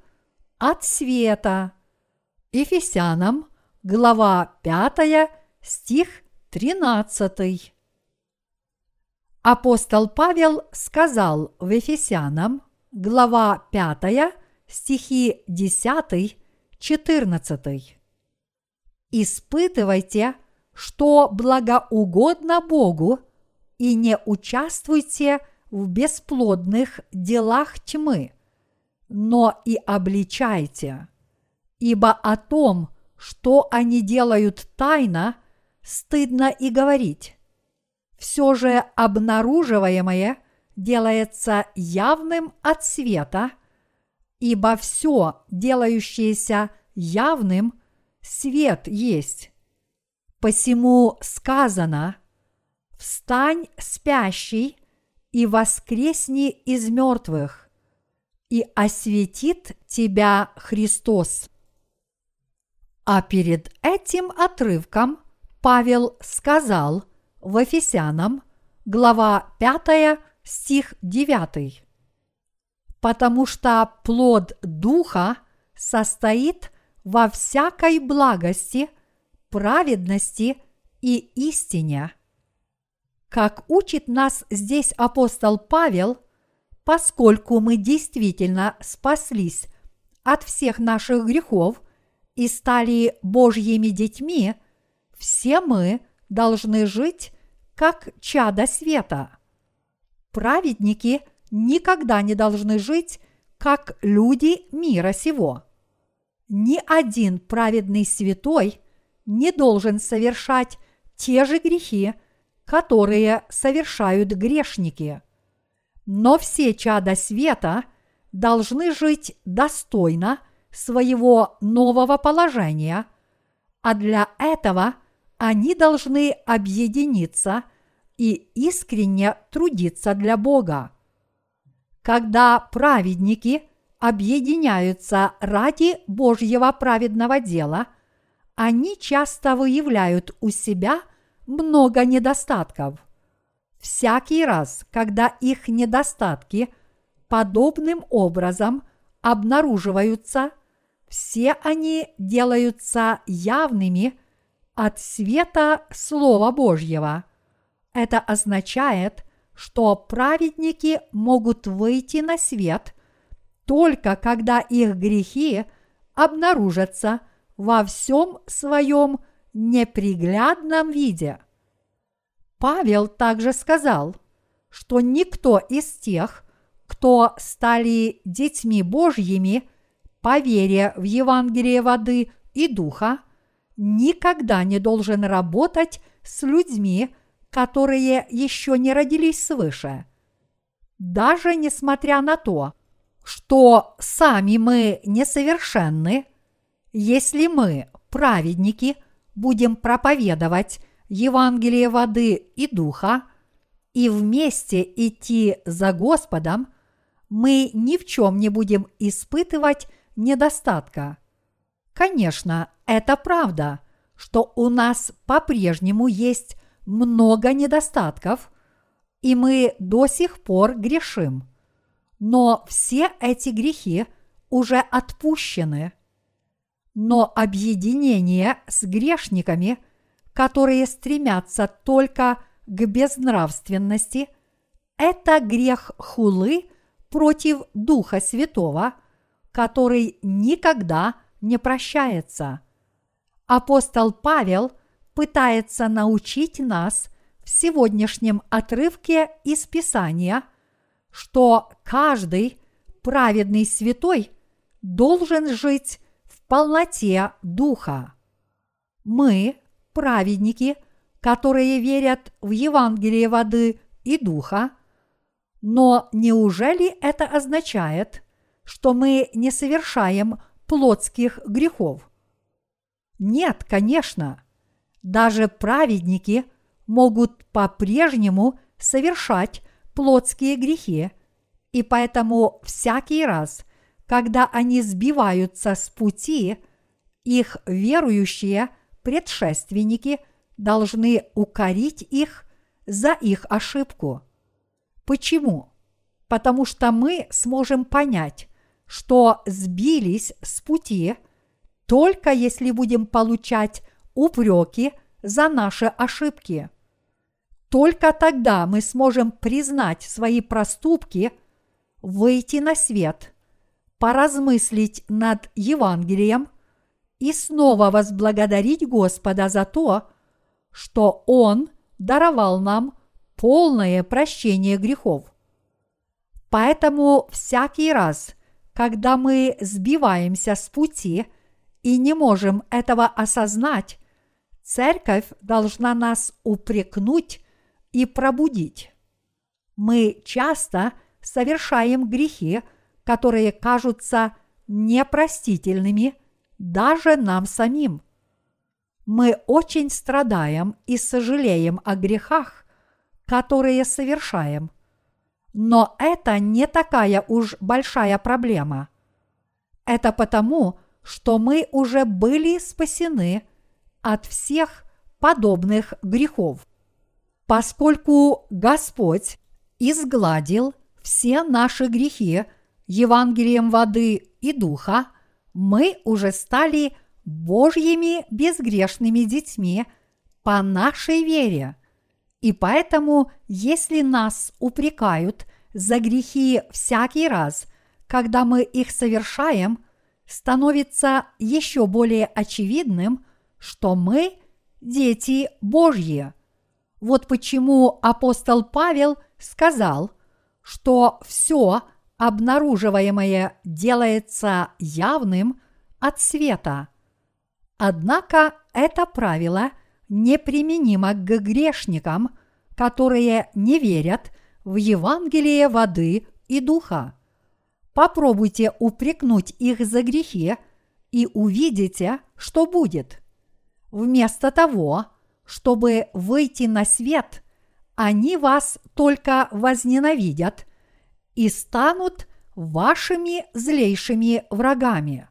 от света – Ефесянам, глава 5, стих 13. Апостол Павел сказал в Ефесянам, глава 5, стихи 10, 14. Испытывайте, что благоугодно Богу, и не участвуйте в бесплодных делах тьмы, но и обличайте – ибо о том, что они делают тайно, стыдно и говорить. Все же обнаруживаемое делается явным от света, ибо все, делающееся явным, свет есть. Посему сказано «Встань, спящий, и воскресни из мертвых, и осветит тебя Христос». А перед этим отрывком Павел сказал в Ефесянам, глава 5, стих 9. Потому что плод Духа состоит во всякой благости, праведности и истине. Как учит нас здесь апостол Павел, поскольку мы действительно спаслись от всех наших грехов и стали Божьими детьми, все мы должны жить как чада света. Праведники никогда не должны жить как люди мира сего. Ни один праведный святой не должен совершать те же грехи, которые совершают грешники. Но все чада света должны жить достойно своего нового положения, а для этого они должны объединиться и искренне трудиться для Бога. Когда праведники объединяются ради Божьего праведного дела, они часто выявляют у себя много недостатков. Всякий раз, когда их недостатки подобным образом обнаруживаются, все они делаются явными от света Слова Божьего. Это означает, что праведники могут выйти на свет только когда их грехи обнаружатся во всем своем неприглядном виде. Павел также сказал, что никто из тех, кто стали детьми Божьими по в Евангелие воды и духа, никогда не должен работать с людьми, которые еще не родились свыше. Даже несмотря на то, что сами мы несовершенны, если мы, праведники, будем проповедовать Евангелие воды и духа и вместе идти за Господом, мы ни в чем не будем испытывать недостатка. Конечно, это правда, что у нас по-прежнему есть много недостатков, и мы до сих пор грешим. Но все эти грехи уже отпущены. Но объединение с грешниками, которые стремятся только к безнравственности, это грех хулы против Духа Святого, который никогда не прощается. Апостол Павел – пытается научить нас в сегодняшнем отрывке из Писания, что каждый праведный святой должен жить в полноте духа. Мы, праведники, которые верят в Евангелие воды и духа, но неужели это означает, что мы не совершаем плотских грехов? Нет, конечно – даже праведники могут по-прежнему совершать плотские грехи, и поэтому всякий раз, когда они сбиваются с пути, их верующие предшественники должны укорить их за их ошибку. Почему? Потому что мы сможем понять, что сбились с пути только если будем получать упреки за наши ошибки. Только тогда мы сможем признать свои проступки, выйти на свет, поразмыслить над Евангелием и снова возблагодарить Господа за то, что Он даровал нам полное прощение грехов. Поэтому всякий раз, когда мы сбиваемся с пути и не можем этого осознать, Церковь должна нас упрекнуть и пробудить. Мы часто совершаем грехи, которые кажутся непростительными даже нам самим. Мы очень страдаем и сожалеем о грехах, которые совершаем. Но это не такая уж большая проблема. Это потому, что мы уже были спасены – от всех подобных грехов. Поскольку Господь изгладил все наши грехи Евангелием воды и духа, мы уже стали Божьими безгрешными детьми по нашей вере. И поэтому, если нас упрекают за грехи всякий раз, когда мы их совершаем, становится еще более очевидным, что мы дети Божьи. Вот почему апостол Павел сказал, что все обнаруживаемое делается явным от света. Однако это правило неприменимо к грешникам, которые не верят в Евангелие воды и духа. Попробуйте упрекнуть их за грехи и увидите, что будет. Вместо того, чтобы выйти на свет, они вас только возненавидят и станут вашими злейшими врагами.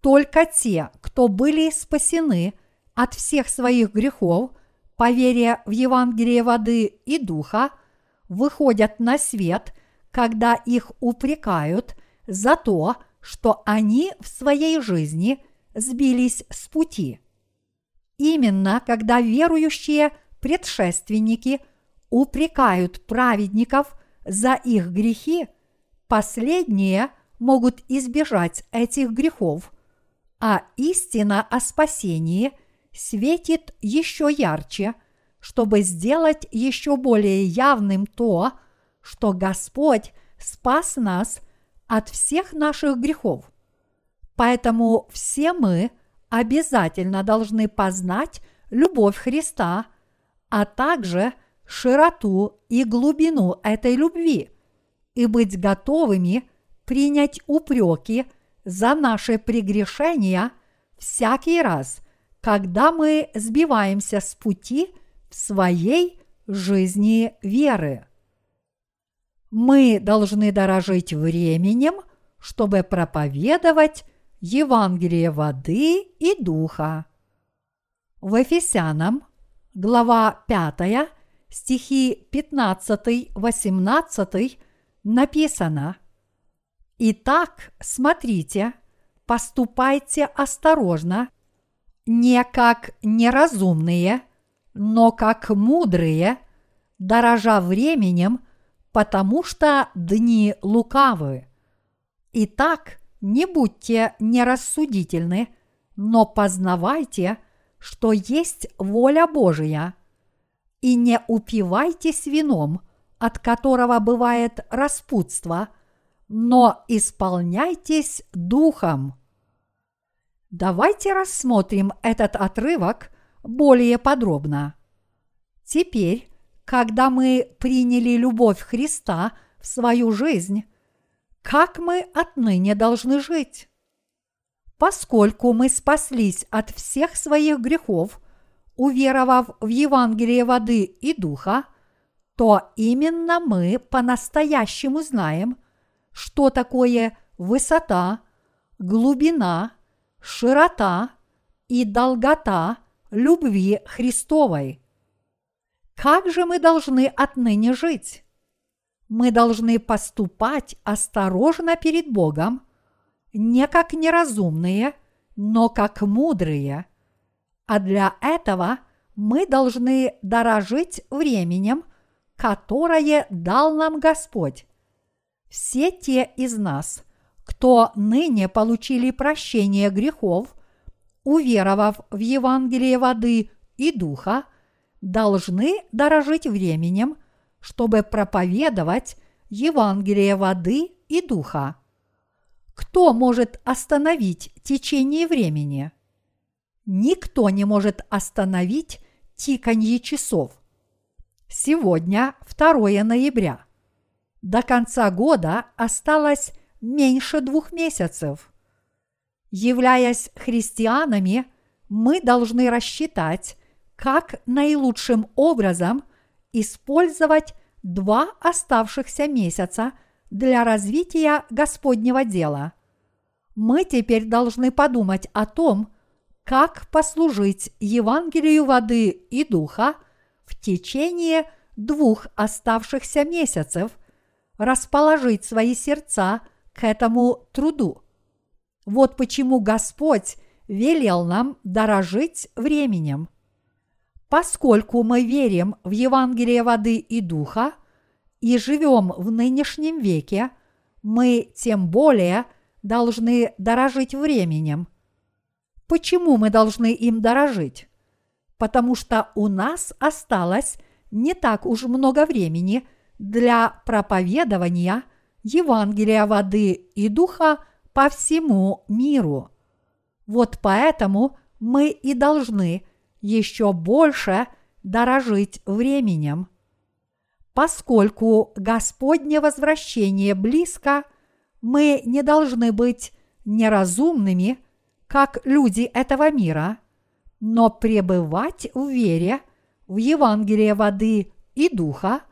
Только те, кто были спасены от всех своих грехов по в Евангелие воды и духа, выходят на свет, когда их упрекают за то, что они в своей жизни сбились с пути. Именно когда верующие предшественники упрекают праведников за их грехи, последние могут избежать этих грехов, а истина о спасении светит еще ярче, чтобы сделать еще более явным то, что Господь спас нас от всех наших грехов. Поэтому все мы – обязательно должны познать любовь Христа, а также широту и глубину этой любви и быть готовыми принять упреки за наши прегрешения всякий раз, когда мы сбиваемся с пути в своей жизни веры. Мы должны дорожить временем, чтобы проповедовать Евангелие воды и духа. В Ефесянам, глава 5, стихи 15-18 написано «Итак, смотрите, поступайте осторожно, не как неразумные, но как мудрые, дорожа временем, потому что дни лукавы. Итак, не будьте нерассудительны, но познавайте, что есть воля Божия, и не упивайтесь вином, от которого бывает распутство, но исполняйтесь духом. Давайте рассмотрим этот отрывок более подробно. Теперь, когда мы приняли любовь Христа в свою жизнь, как мы отныне должны жить? Поскольку мы спаслись от всех своих грехов, уверовав в Евангелие воды и духа, то именно мы по-настоящему знаем, что такое высота, глубина, широта и долгота любви Христовой. Как же мы должны отныне жить? мы должны поступать осторожно перед Богом, не как неразумные, но как мудрые. А для этого мы должны дорожить временем, которое дал нам Господь. Все те из нас, кто ныне получили прощение грехов, уверовав в Евангелие воды и духа, должны дорожить временем – чтобы проповедовать Евангелие воды и духа. Кто может остановить течение времени? Никто не может остановить тиканье часов. Сегодня 2 ноября. До конца года осталось меньше двух месяцев. Являясь христианами, мы должны рассчитать, как наилучшим образом – использовать два оставшихся месяца для развития Господнего дела. Мы теперь должны подумать о том, как послужить Евангелию воды и духа в течение двух оставшихся месяцев, расположить свои сердца к этому труду. Вот почему Господь велел нам дорожить временем. Поскольку мы верим в Евангелие воды и духа и живем в нынешнем веке, мы тем более должны дорожить временем. Почему мы должны им дорожить? Потому что у нас осталось не так уж много времени для проповедования Евангелия воды и духа по всему миру. Вот поэтому мы и должны еще больше дорожить временем. Поскольку Господне возвращение близко, мы не должны быть неразумными, как люди этого мира, но пребывать в вере в Евангелие воды и духа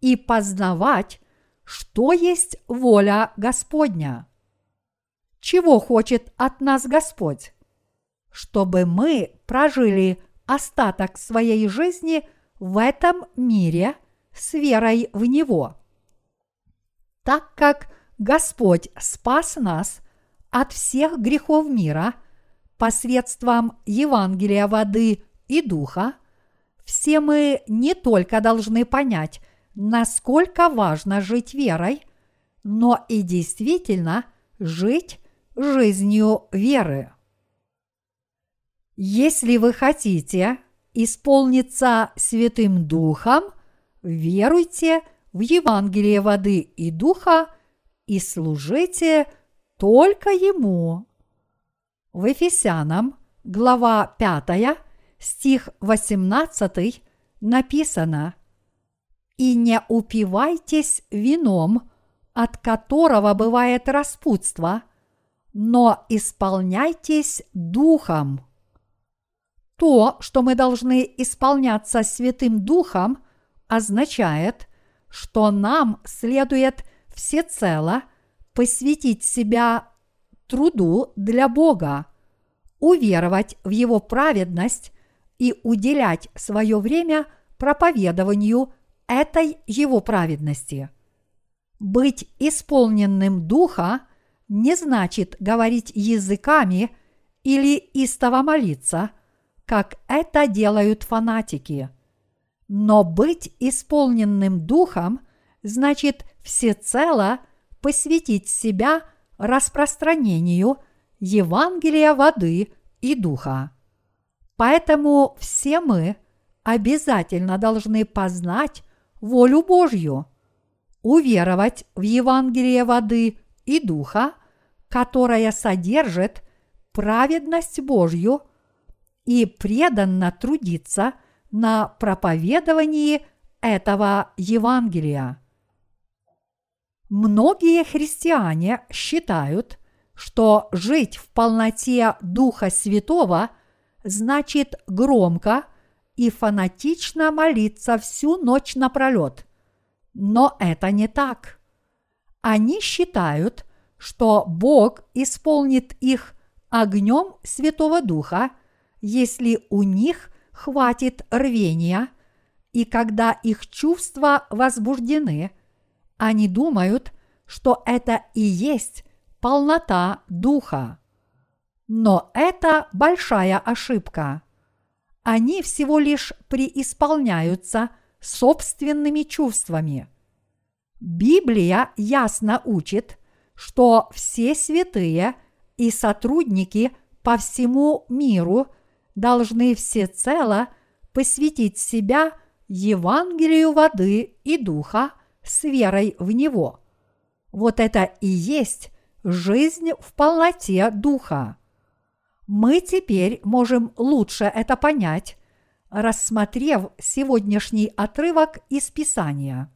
и познавать, что есть воля Господня. Чего хочет от нас Господь? Чтобы мы прожили остаток своей жизни в этом мире с верой в Него. Так как Господь спас нас от всех грехов мира посредством Евангелия воды и духа, все мы не только должны понять, насколько важно жить верой, но и действительно жить жизнью веры. Если вы хотите исполниться Святым Духом, веруйте в Евангелие воды и Духа и служите только Ему. В Ефесянам, глава 5, стих 18 написано «И не упивайтесь вином, от которого бывает распутство, но исполняйтесь духом». То, что мы должны исполняться Святым Духом, означает, что нам следует всецело посвятить себя труду для Бога, уверовать в Его праведность и уделять свое время проповедованию этой Его праведности. Быть исполненным Духа не значит говорить языками или истово молиться – как это делают фанатики. Но быть исполненным духом значит всецело посвятить себя распространению Евангелия воды и духа. Поэтому все мы обязательно должны познать волю Божью, уверовать в Евангелие воды и духа, которая содержит праведность Божью – и преданно трудиться на проповедовании этого Евангелия. Многие христиане считают, что жить в полноте Духа Святого значит громко и фанатично молиться всю ночь напролет. Но это не так. Они считают, что Бог исполнит их огнем Святого Духа – если у них хватит рвения, и когда их чувства возбуждены, они думают, что это и есть полнота духа. Но это большая ошибка. Они всего лишь преисполняются собственными чувствами. Библия ясно учит, что все святые и сотрудники по всему миру – должны всецело посвятить себя Евангелию воды и духа с верой в него. Вот это и есть жизнь в полноте духа. Мы теперь можем лучше это понять, рассмотрев сегодняшний отрывок из Писания.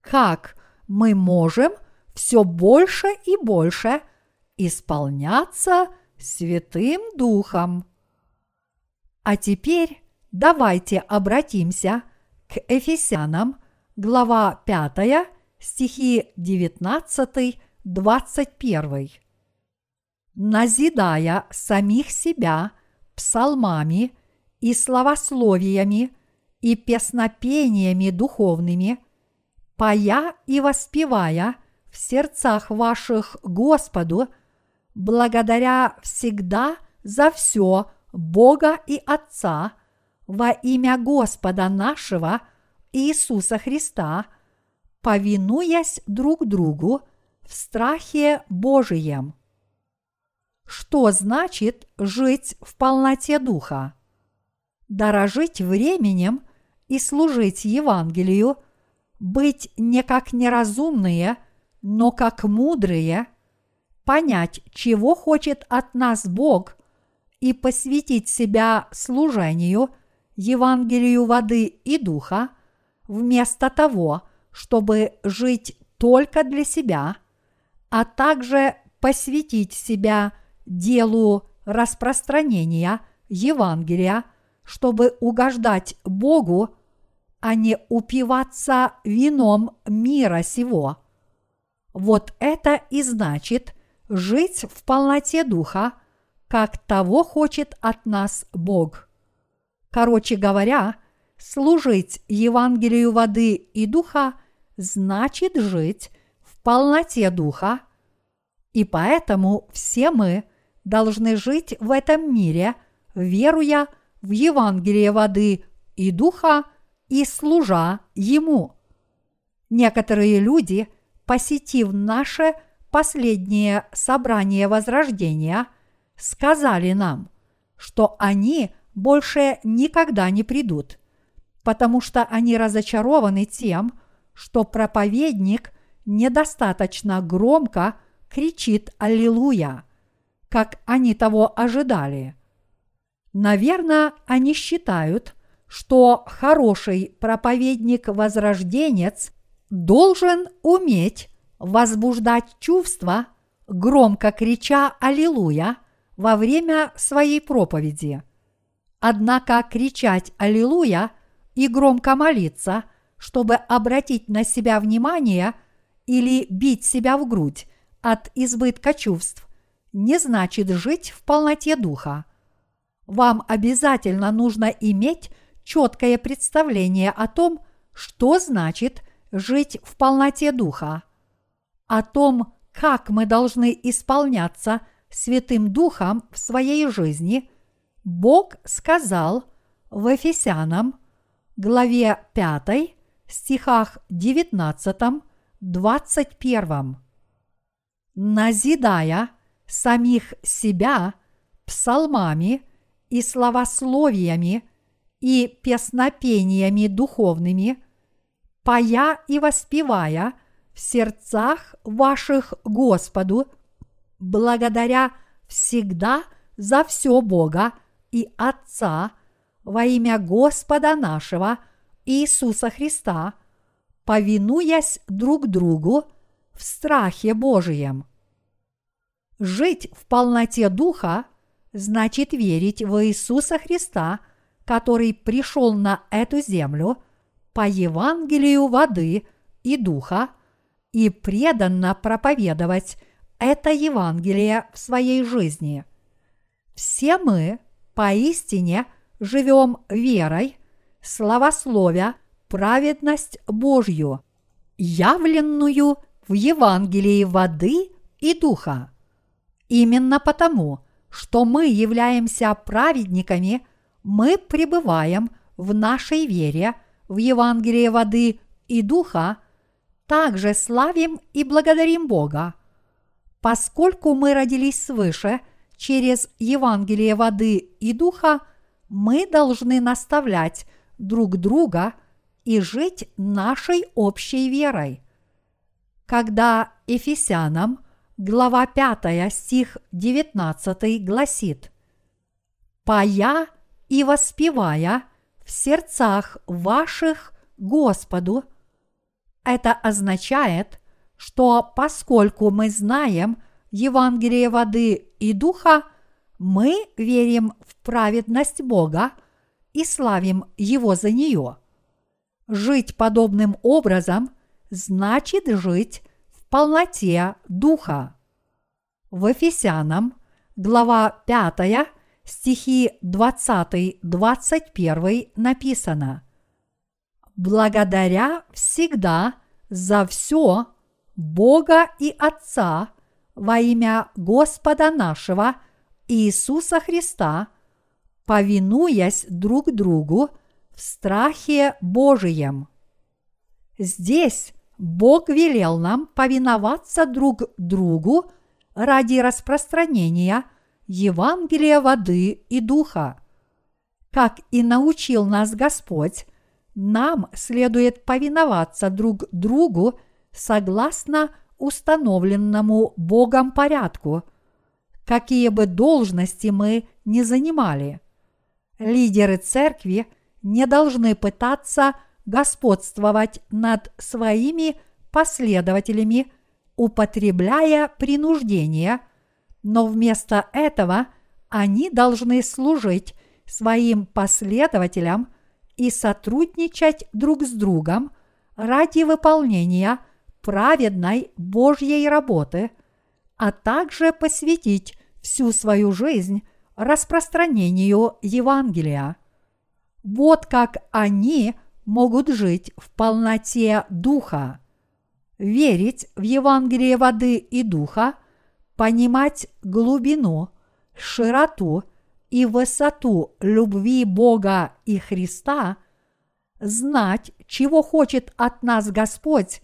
Как мы можем все больше и больше исполняться Святым Духом. А теперь давайте обратимся к Ефесянам, глава 5, стихи 19-21. Назидая самих себя псалмами и словословиями и песнопениями духовными, пая и воспевая в сердцах ваших Господу, благодаря всегда за все Бога и Отца во имя Господа нашего Иисуса Христа, повинуясь друг другу в страхе Божием. Что значит жить в полноте Духа? Дорожить временем и служить Евангелию, быть не как неразумные, но как мудрые, понять, чего хочет от нас Бог и посвятить себя служению Евангелию воды и духа, вместо того, чтобы жить только для себя, а также посвятить себя делу распространения Евангелия, чтобы угождать Богу, а не упиваться вином мира сего. Вот это и значит жить в полноте духа, как того хочет от нас Бог. Короче говоря, служить Евангелию воды и духа значит жить в полноте духа, и поэтому все мы должны жить в этом мире, веруя в Евангелие воды и духа и служа Ему. Некоторые люди, посетив наше последнее собрание Возрождения, сказали нам, что они больше никогда не придут, потому что они разочарованы тем, что проповедник недостаточно громко кричит «Аллилуйя», как они того ожидали. Наверное, они считают, что хороший проповедник-возрожденец должен уметь возбуждать чувства, громко крича «Аллилуйя» во время своей проповеди. Однако кричать «Аллилуйя» и громко молиться, чтобы обратить на себя внимание или бить себя в грудь от избытка чувств, не значит жить в полноте духа. Вам обязательно нужно иметь четкое представление о том, что значит жить в полноте духа, о том, как мы должны исполняться Святым Духом в своей жизни, Бог сказал в Ефесянам, главе 5, стихах 19, 21. Назидая самих себя псалмами и словословиями и песнопениями духовными, пая и воспевая в сердцах ваших Господу, благодаря всегда за все Бога и Отца во имя Господа нашего Иисуса Христа, повинуясь друг другу в страхе Божием. Жить в полноте Духа значит верить в Иисуса Христа, который пришел на эту землю по Евангелию воды и Духа и преданно проповедовать это Евангелие в своей жизни. Все мы поистине живем верой, славословя праведность Божью, явленную в Евангелии воды и духа. Именно потому, что мы являемся праведниками, мы пребываем в нашей вере в Евангелие воды и духа, также славим и благодарим Бога. Поскольку мы родились свыше через Евангелие воды и духа, мы должны наставлять друг друга и жить нашей общей верой. Когда Ефесянам – глава 5, стих 19 гласит «Пая и воспевая в сердцах ваших Господу» это означает, что поскольку мы знаем Евангелие воды и духа, мы верим в праведность Бога и славим Его за нее. Жить подобным образом значит жить полноте Духа. В Ефесянам, глава 5, стихи 20-21 написано «Благодаря всегда за все Бога и Отца во имя Господа нашего Иисуса Христа, повинуясь друг другу в страхе Божием. Здесь Бог велел нам повиноваться друг другу ради распространения Евангелия воды и духа. Как и научил нас Господь, нам следует повиноваться друг другу согласно установленному Богом порядку, какие бы должности мы ни занимали. Лидеры церкви не должны пытаться господствовать над своими последователями, употребляя принуждение, но вместо этого они должны служить своим последователям и сотрудничать друг с другом ради выполнения праведной Божьей работы, а также посвятить всю свою жизнь распространению Евангелия. Вот как они могут жить в полноте Духа. Верить в Евангелие воды и Духа, понимать глубину, широту и высоту любви Бога и Христа, знать, чего хочет от нас Господь,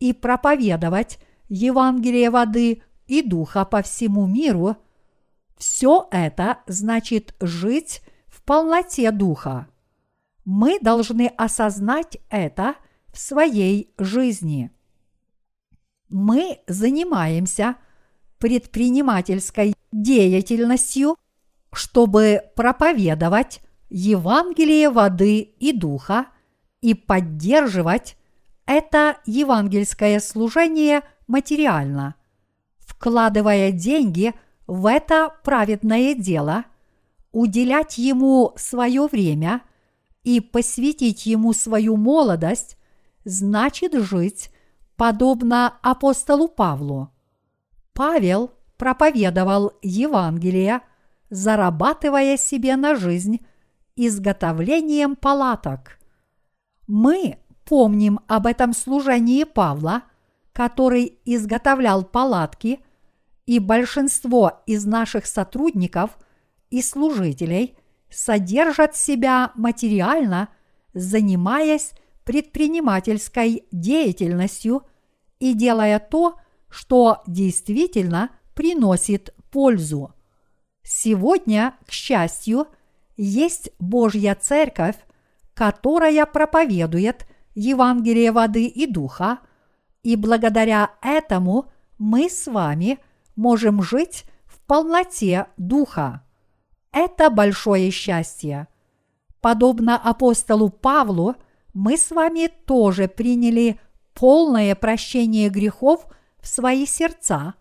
и проповедовать Евангелие воды и Духа по всему миру, все это значит жить в полноте Духа. Мы должны осознать это в своей жизни. Мы занимаемся предпринимательской деятельностью – чтобы проповедовать Евангелие воды и духа и поддерживать это евангельское служение материально, вкладывая деньги в это праведное дело, уделять ему свое время и посвятить ему свою молодость, значит жить подобно апостолу Павлу. Павел проповедовал Евангелие – зарабатывая себе на жизнь изготовлением палаток. Мы помним об этом служении Павла, который изготовлял палатки, и большинство из наших сотрудников и служителей содержат себя материально, занимаясь предпринимательской деятельностью и делая то, что действительно приносит пользу. Сегодня, к счастью, есть Божья Церковь, которая проповедует Евангелие воды и духа, и благодаря этому мы с вами можем жить в полноте духа. Это большое счастье. Подобно апостолу Павлу, мы с вами тоже приняли полное прощение грехов в свои сердца,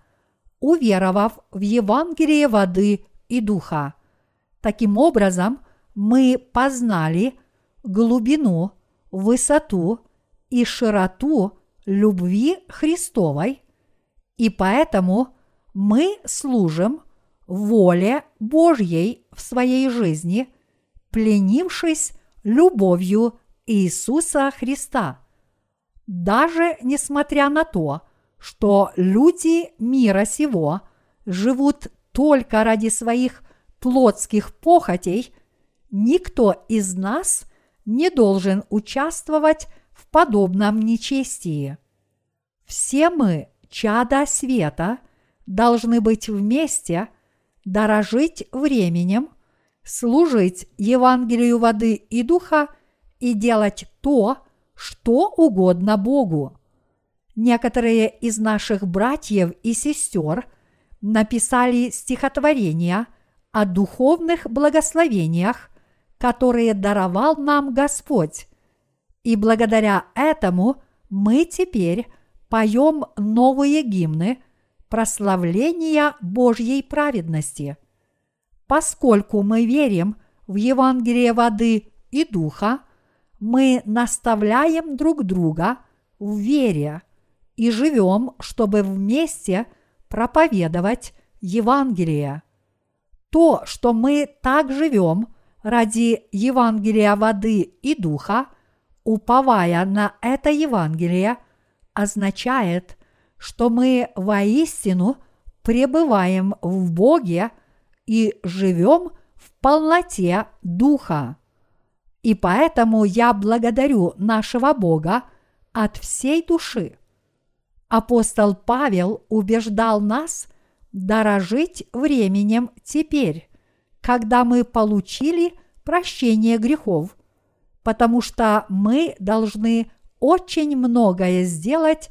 уверовав в Евангелие воды и духа. Таким образом, мы познали глубину, высоту и широту любви Христовой, и поэтому мы служим воле Божьей в своей жизни, пленившись любовью Иисуса Христа. Даже несмотря на то, что люди мира сего живут только ради своих плотских похотей, никто из нас не должен участвовать в подобном нечестии. Все мы, чада света, должны быть вместе, дорожить временем, служить Евангелию воды и духа и делать то, что угодно Богу. Некоторые из наших братьев и сестер – написали стихотворения о духовных благословениях, которые даровал нам Господь. И благодаря этому мы теперь поем новые гимны прославления Божьей праведности. Поскольку мы верим в Евангелие воды и духа, мы наставляем друг друга в вере и живем, чтобы вместе – проповедовать Евангелие. То, что мы так живем ради Евангелия воды и духа, уповая на это Евангелие, означает, что мы воистину пребываем в Боге и живем в полноте Духа. И поэтому я благодарю нашего Бога от всей души. Апостол Павел убеждал нас дорожить временем теперь, когда мы получили прощение грехов, потому что мы должны очень многое сделать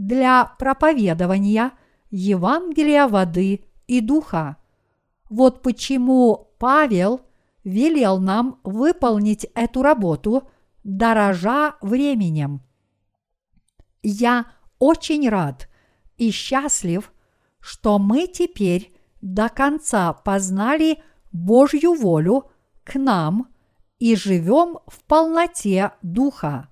для проповедования Евангелия воды и духа. Вот почему Павел велел нам выполнить эту работу, дорожа временем. Я очень рад и счастлив, что мы теперь до конца познали Божью волю к нам и живем в полноте Духа.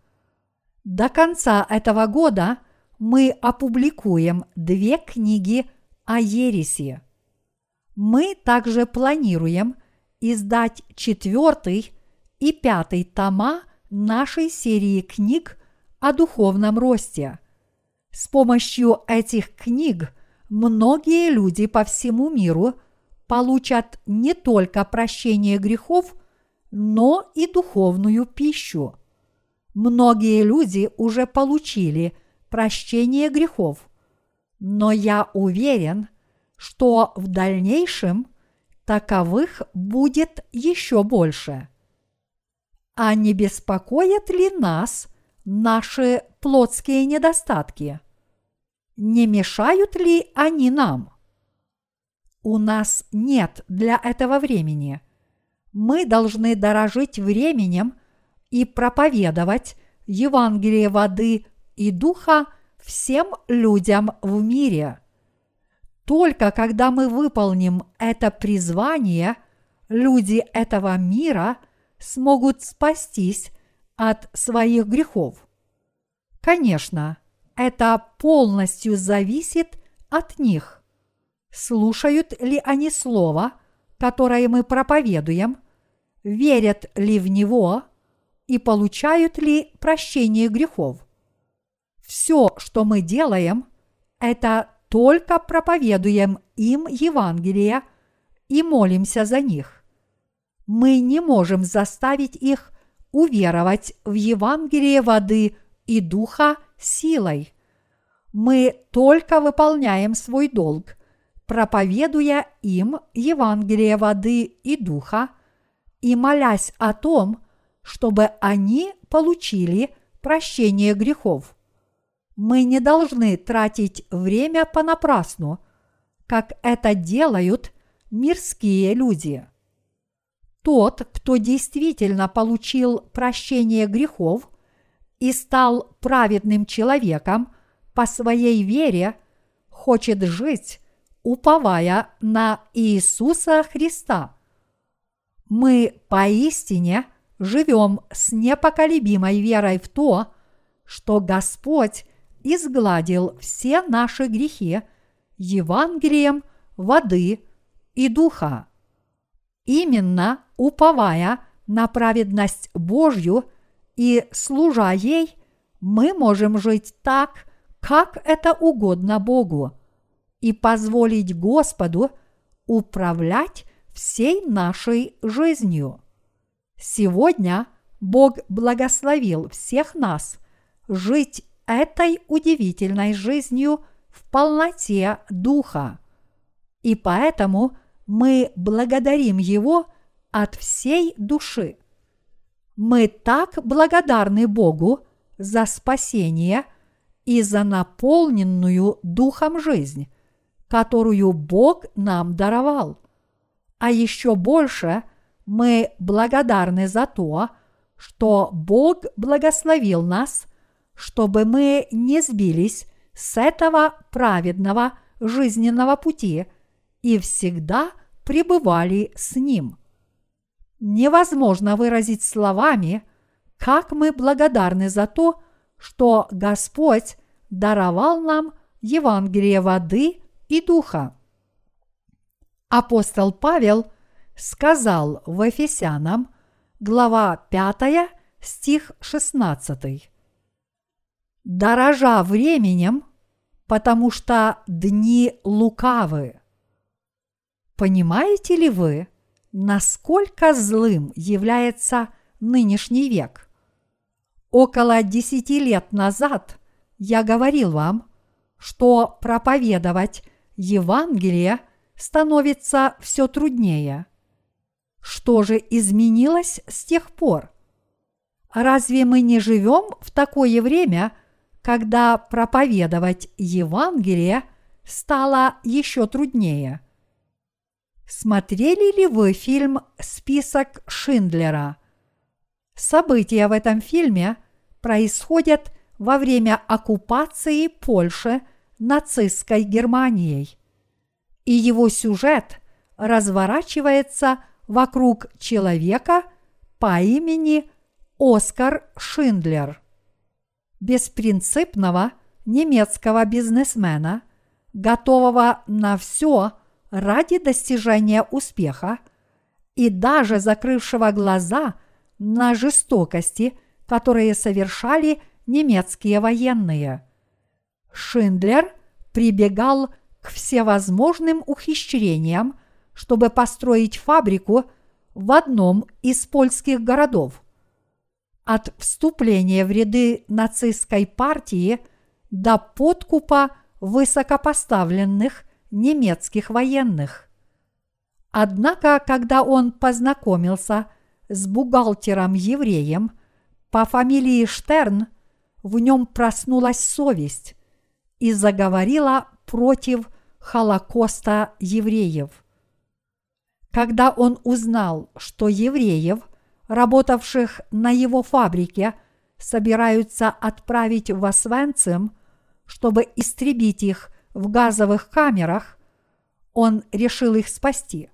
До конца этого года мы опубликуем две книги о ереси. Мы также планируем издать четвертый и пятый тома нашей серии книг о духовном росте. С помощью этих книг многие люди по всему миру получат не только прощение грехов, но и духовную пищу. Многие люди уже получили прощение грехов, но я уверен, что в дальнейшем таковых будет еще больше. А не беспокоят ли нас наши плотские недостатки? Не мешают ли они нам? У нас нет для этого времени. Мы должны дорожить временем – и проповедовать Евангелие воды и духа всем людям в мире. Только когда мы выполним это призвание, люди этого мира смогут спастись от своих грехов. Конечно, это полностью зависит от них. Слушают ли они слово, которое мы проповедуем, верят ли в него – и получают ли прощение грехов. Все, что мы делаем, это только проповедуем им Евангелие и молимся за них. Мы не можем заставить их уверовать в Евангелие воды и духа силой. Мы только выполняем свой долг, проповедуя им Евангелие воды и духа и молясь о том, чтобы они получили прощение грехов. Мы не должны тратить время понапрасну, как это делают мирские люди. Тот, кто действительно получил прощение грехов и стал праведным человеком по своей вере, хочет жить, уповая на Иисуса Христа. Мы поистине – живем с непоколебимой верой в то, что Господь изгладил все наши грехи Евангелием воды и духа. Именно уповая на праведность Божью и служа ей, мы можем жить так, как это угодно Богу, и позволить Господу управлять всей нашей жизнью. Сегодня Бог благословил всех нас жить этой удивительной жизнью в полноте Духа. И поэтому мы благодарим Его от всей души. Мы так благодарны Богу за спасение и за наполненную Духом жизнь, которую Бог нам даровал. А еще больше – мы благодарны за то, что Бог благословил нас, чтобы мы не сбились с этого праведного жизненного пути и всегда пребывали с Ним. Невозможно выразить словами, как мы благодарны за то, что Господь даровал нам Евангелие воды и духа. Апостол Павел – сказал в Ефесянам, глава 5, стих 16. Дорожа временем, потому что дни лукавы. Понимаете ли вы, насколько злым является нынешний век? Около десяти лет назад я говорил вам, что проповедовать Евангелие становится все труднее. Что же изменилось с тех пор? Разве мы не живем в такое время, когда проповедовать Евангелие стало еще труднее? Смотрели ли вы фильм «Список Шиндлера»? События в этом фильме происходят во время оккупации Польши нацистской Германией. И его сюжет разворачивается вокруг человека по имени Оскар Шиндлер, беспринципного немецкого бизнесмена, готового на все ради достижения успеха и даже закрывшего глаза на жестокости, которые совершали немецкие военные. Шиндлер прибегал к всевозможным ухищрениям, чтобы построить фабрику в одном из польских городов – от вступления в ряды нацистской партии до подкупа высокопоставленных немецких военных. Однако, когда он познакомился с бухгалтером-евреем по фамилии Штерн, в нем проснулась совесть и заговорила против Холокоста евреев. Когда он узнал, что евреев – работавших на его фабрике, собираются отправить в Освенцим, чтобы истребить их в газовых камерах, он решил их спасти.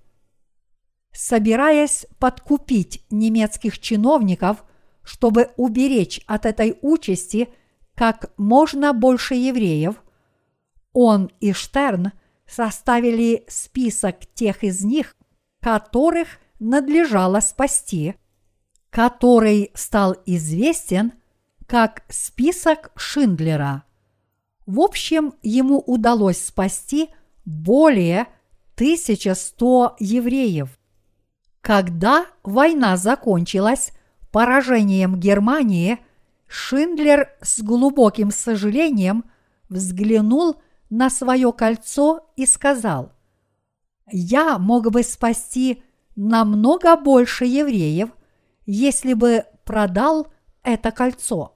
Собираясь подкупить немецких чиновников, чтобы уберечь от этой участи как можно больше евреев, он и Штерн составили список тех из них, которых надлежало спасти – который стал известен как список Шиндлера. В общем, ему удалось спасти более 1100 евреев. Когда война закончилась поражением Германии, Шиндлер с глубоким сожалением взглянул на свое кольцо и сказал, «Я мог бы спасти намного больше евреев – если бы продал это кольцо.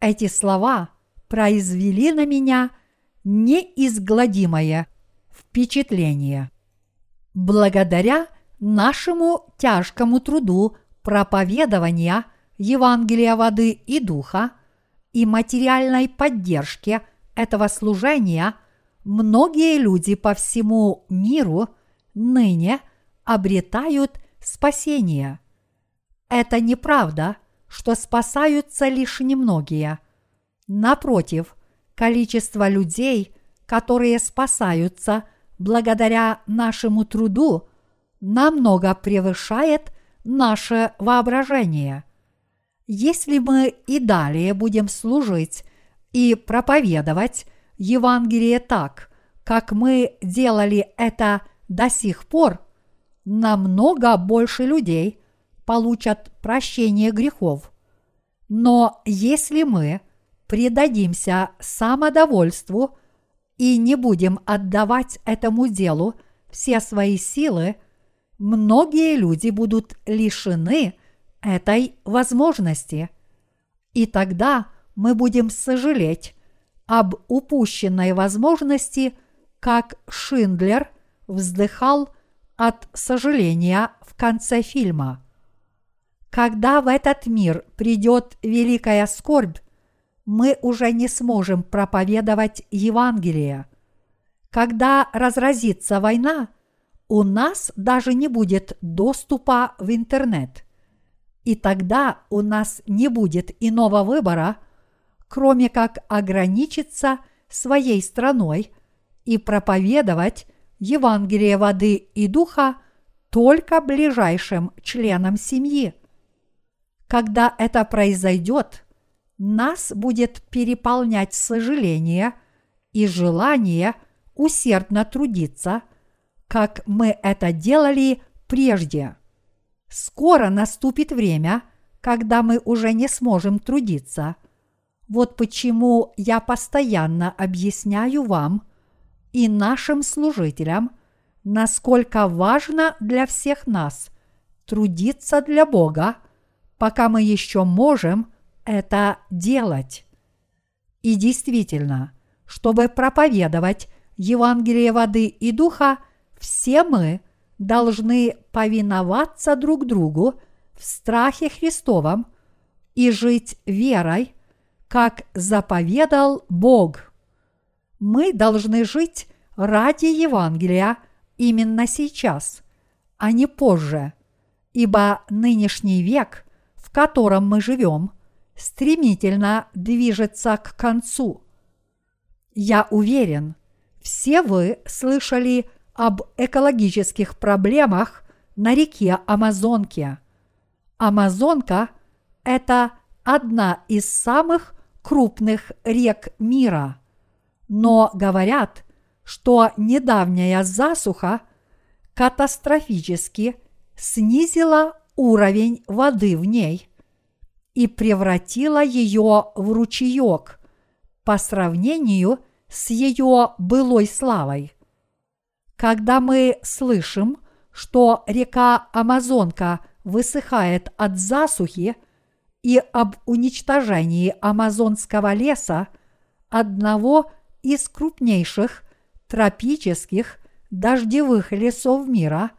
Эти слова произвели на меня неизгладимое впечатление. Благодаря нашему тяжкому труду проповедования Евангелия воды и духа и материальной поддержке этого служения многие люди по всему миру ныне обретают спасение – это неправда, что спасаются лишь немногие. Напротив, количество людей, которые спасаются благодаря нашему труду, намного превышает наше воображение. Если мы и далее будем служить и проповедовать Евангелие так, как мы делали это до сих пор, намного больше людей – получат прощение грехов. Но если мы предадимся самодовольству и не будем отдавать этому делу все свои силы, многие люди будут лишены этой возможности. И тогда мы будем сожалеть об упущенной возможности, как Шиндлер вздыхал от сожаления в конце фильма. Когда в этот мир придет великая скорбь, мы уже не сможем проповедовать Евангелие. Когда разразится война, у нас даже не будет доступа в интернет. И тогда у нас не будет иного выбора, кроме как ограничиться своей страной и проповедовать Евангелие воды и духа только ближайшим членам семьи. Когда это произойдет, нас будет переполнять сожаление и желание усердно трудиться, как мы это делали прежде. Скоро наступит время, когда мы уже не сможем трудиться. Вот почему я постоянно объясняю вам и нашим служителям, насколько важно для всех нас трудиться для Бога, пока мы еще можем это делать. И действительно, чтобы проповедовать Евангелие воды и духа, все мы должны повиноваться друг другу в страхе Христовом и жить верой, как заповедал Бог. Мы должны жить ради Евангелия именно сейчас, а не позже, ибо нынешний век, котором мы живем, стремительно движется к концу. Я уверен, все вы слышали об экологических проблемах на реке Амазонке. Амазонка – это одна из самых крупных рек мира. Но говорят, что недавняя засуха катастрофически снизила уровень воды в ней и превратила ее в ручеек по сравнению с ее былой славой – когда мы слышим, что река Амазонка высыхает от засухи и об уничтожении амазонского леса, одного из крупнейших тропических дождевых лесов мира,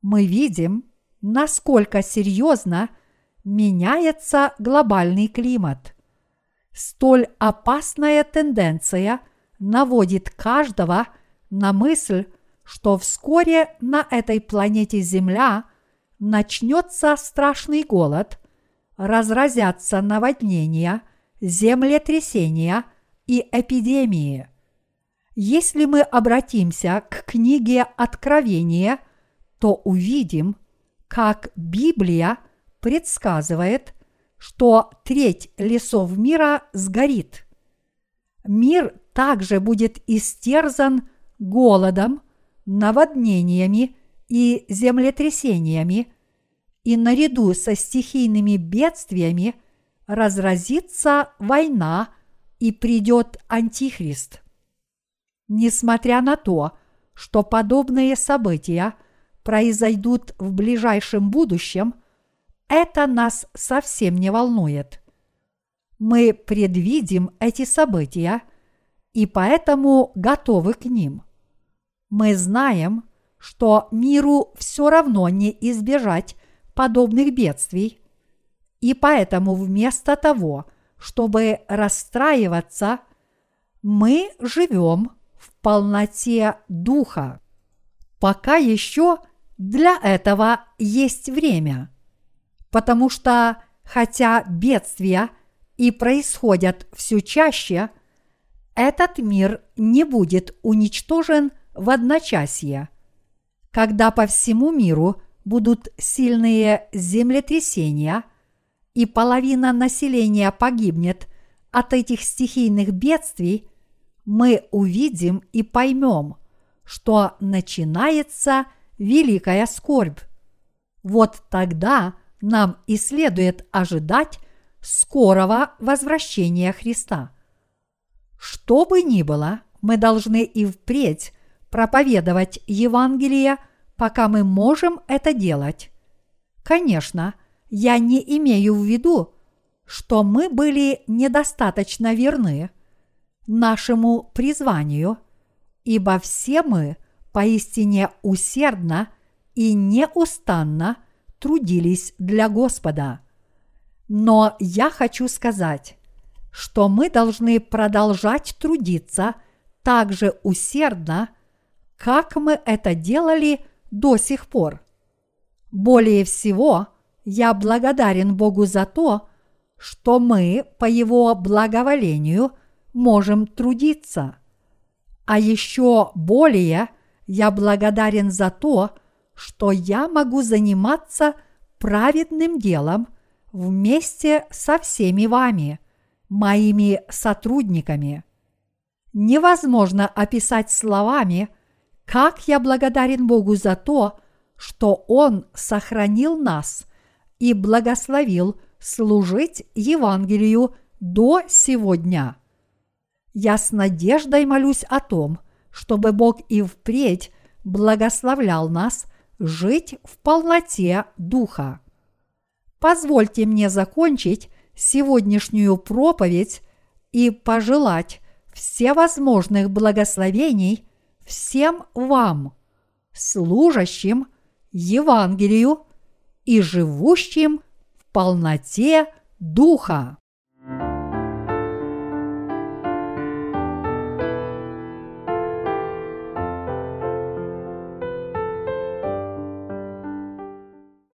мы видим, насколько серьезно меняется глобальный климат. Столь опасная тенденция наводит каждого на мысль что вскоре на этой планете Земля начнется страшный голод, разразятся наводнения, землетрясения и эпидемии. Если мы обратимся к книге Откровения, то увидим, как Библия предсказывает, что треть лесов мира сгорит. Мир также будет истерзан голодом, наводнениями и землетрясениями, и наряду со стихийными бедствиями разразится война и придет Антихрист. Несмотря на то, что подобные события произойдут в ближайшем будущем, это нас совсем не волнует. Мы предвидим эти события и поэтому готовы к ним мы знаем, что миру все равно не избежать подобных бедствий, и поэтому вместо того, чтобы расстраиваться, мы живем в полноте духа. Пока еще для этого есть время, потому что хотя бедствия и происходят все чаще, этот мир не будет уничтожен – в одночасье. Когда по всему миру будут сильные землетрясения, и половина населения погибнет от этих стихийных бедствий, мы увидим и поймем, что начинается великая скорбь. Вот тогда нам и следует ожидать скорого возвращения Христа. Что бы ни было, мы должны и впредь проповедовать Евангелие, пока мы можем это делать. Конечно, я не имею в виду, что мы были недостаточно верны нашему призванию, ибо все мы поистине усердно и неустанно трудились для Господа. Но я хочу сказать, что мы должны продолжать трудиться так же усердно, как мы это делали до сих пор. Более всего, я благодарен Богу за то, что мы по Его благоволению можем трудиться. А еще более я благодарен за то, что я могу заниматься праведным делом вместе со всеми вами, моими сотрудниками. невозможно описать словами, как я благодарен Богу за то, что Он сохранил нас и благословил служить Евангелию до сегодня. Я с надеждой молюсь о том, чтобы Бог и впредь благословлял нас жить в полноте Духа. Позвольте мне закончить сегодняшнюю проповедь и пожелать всевозможных благословений всем вам, служащим Евангелию и живущим в полноте Духа.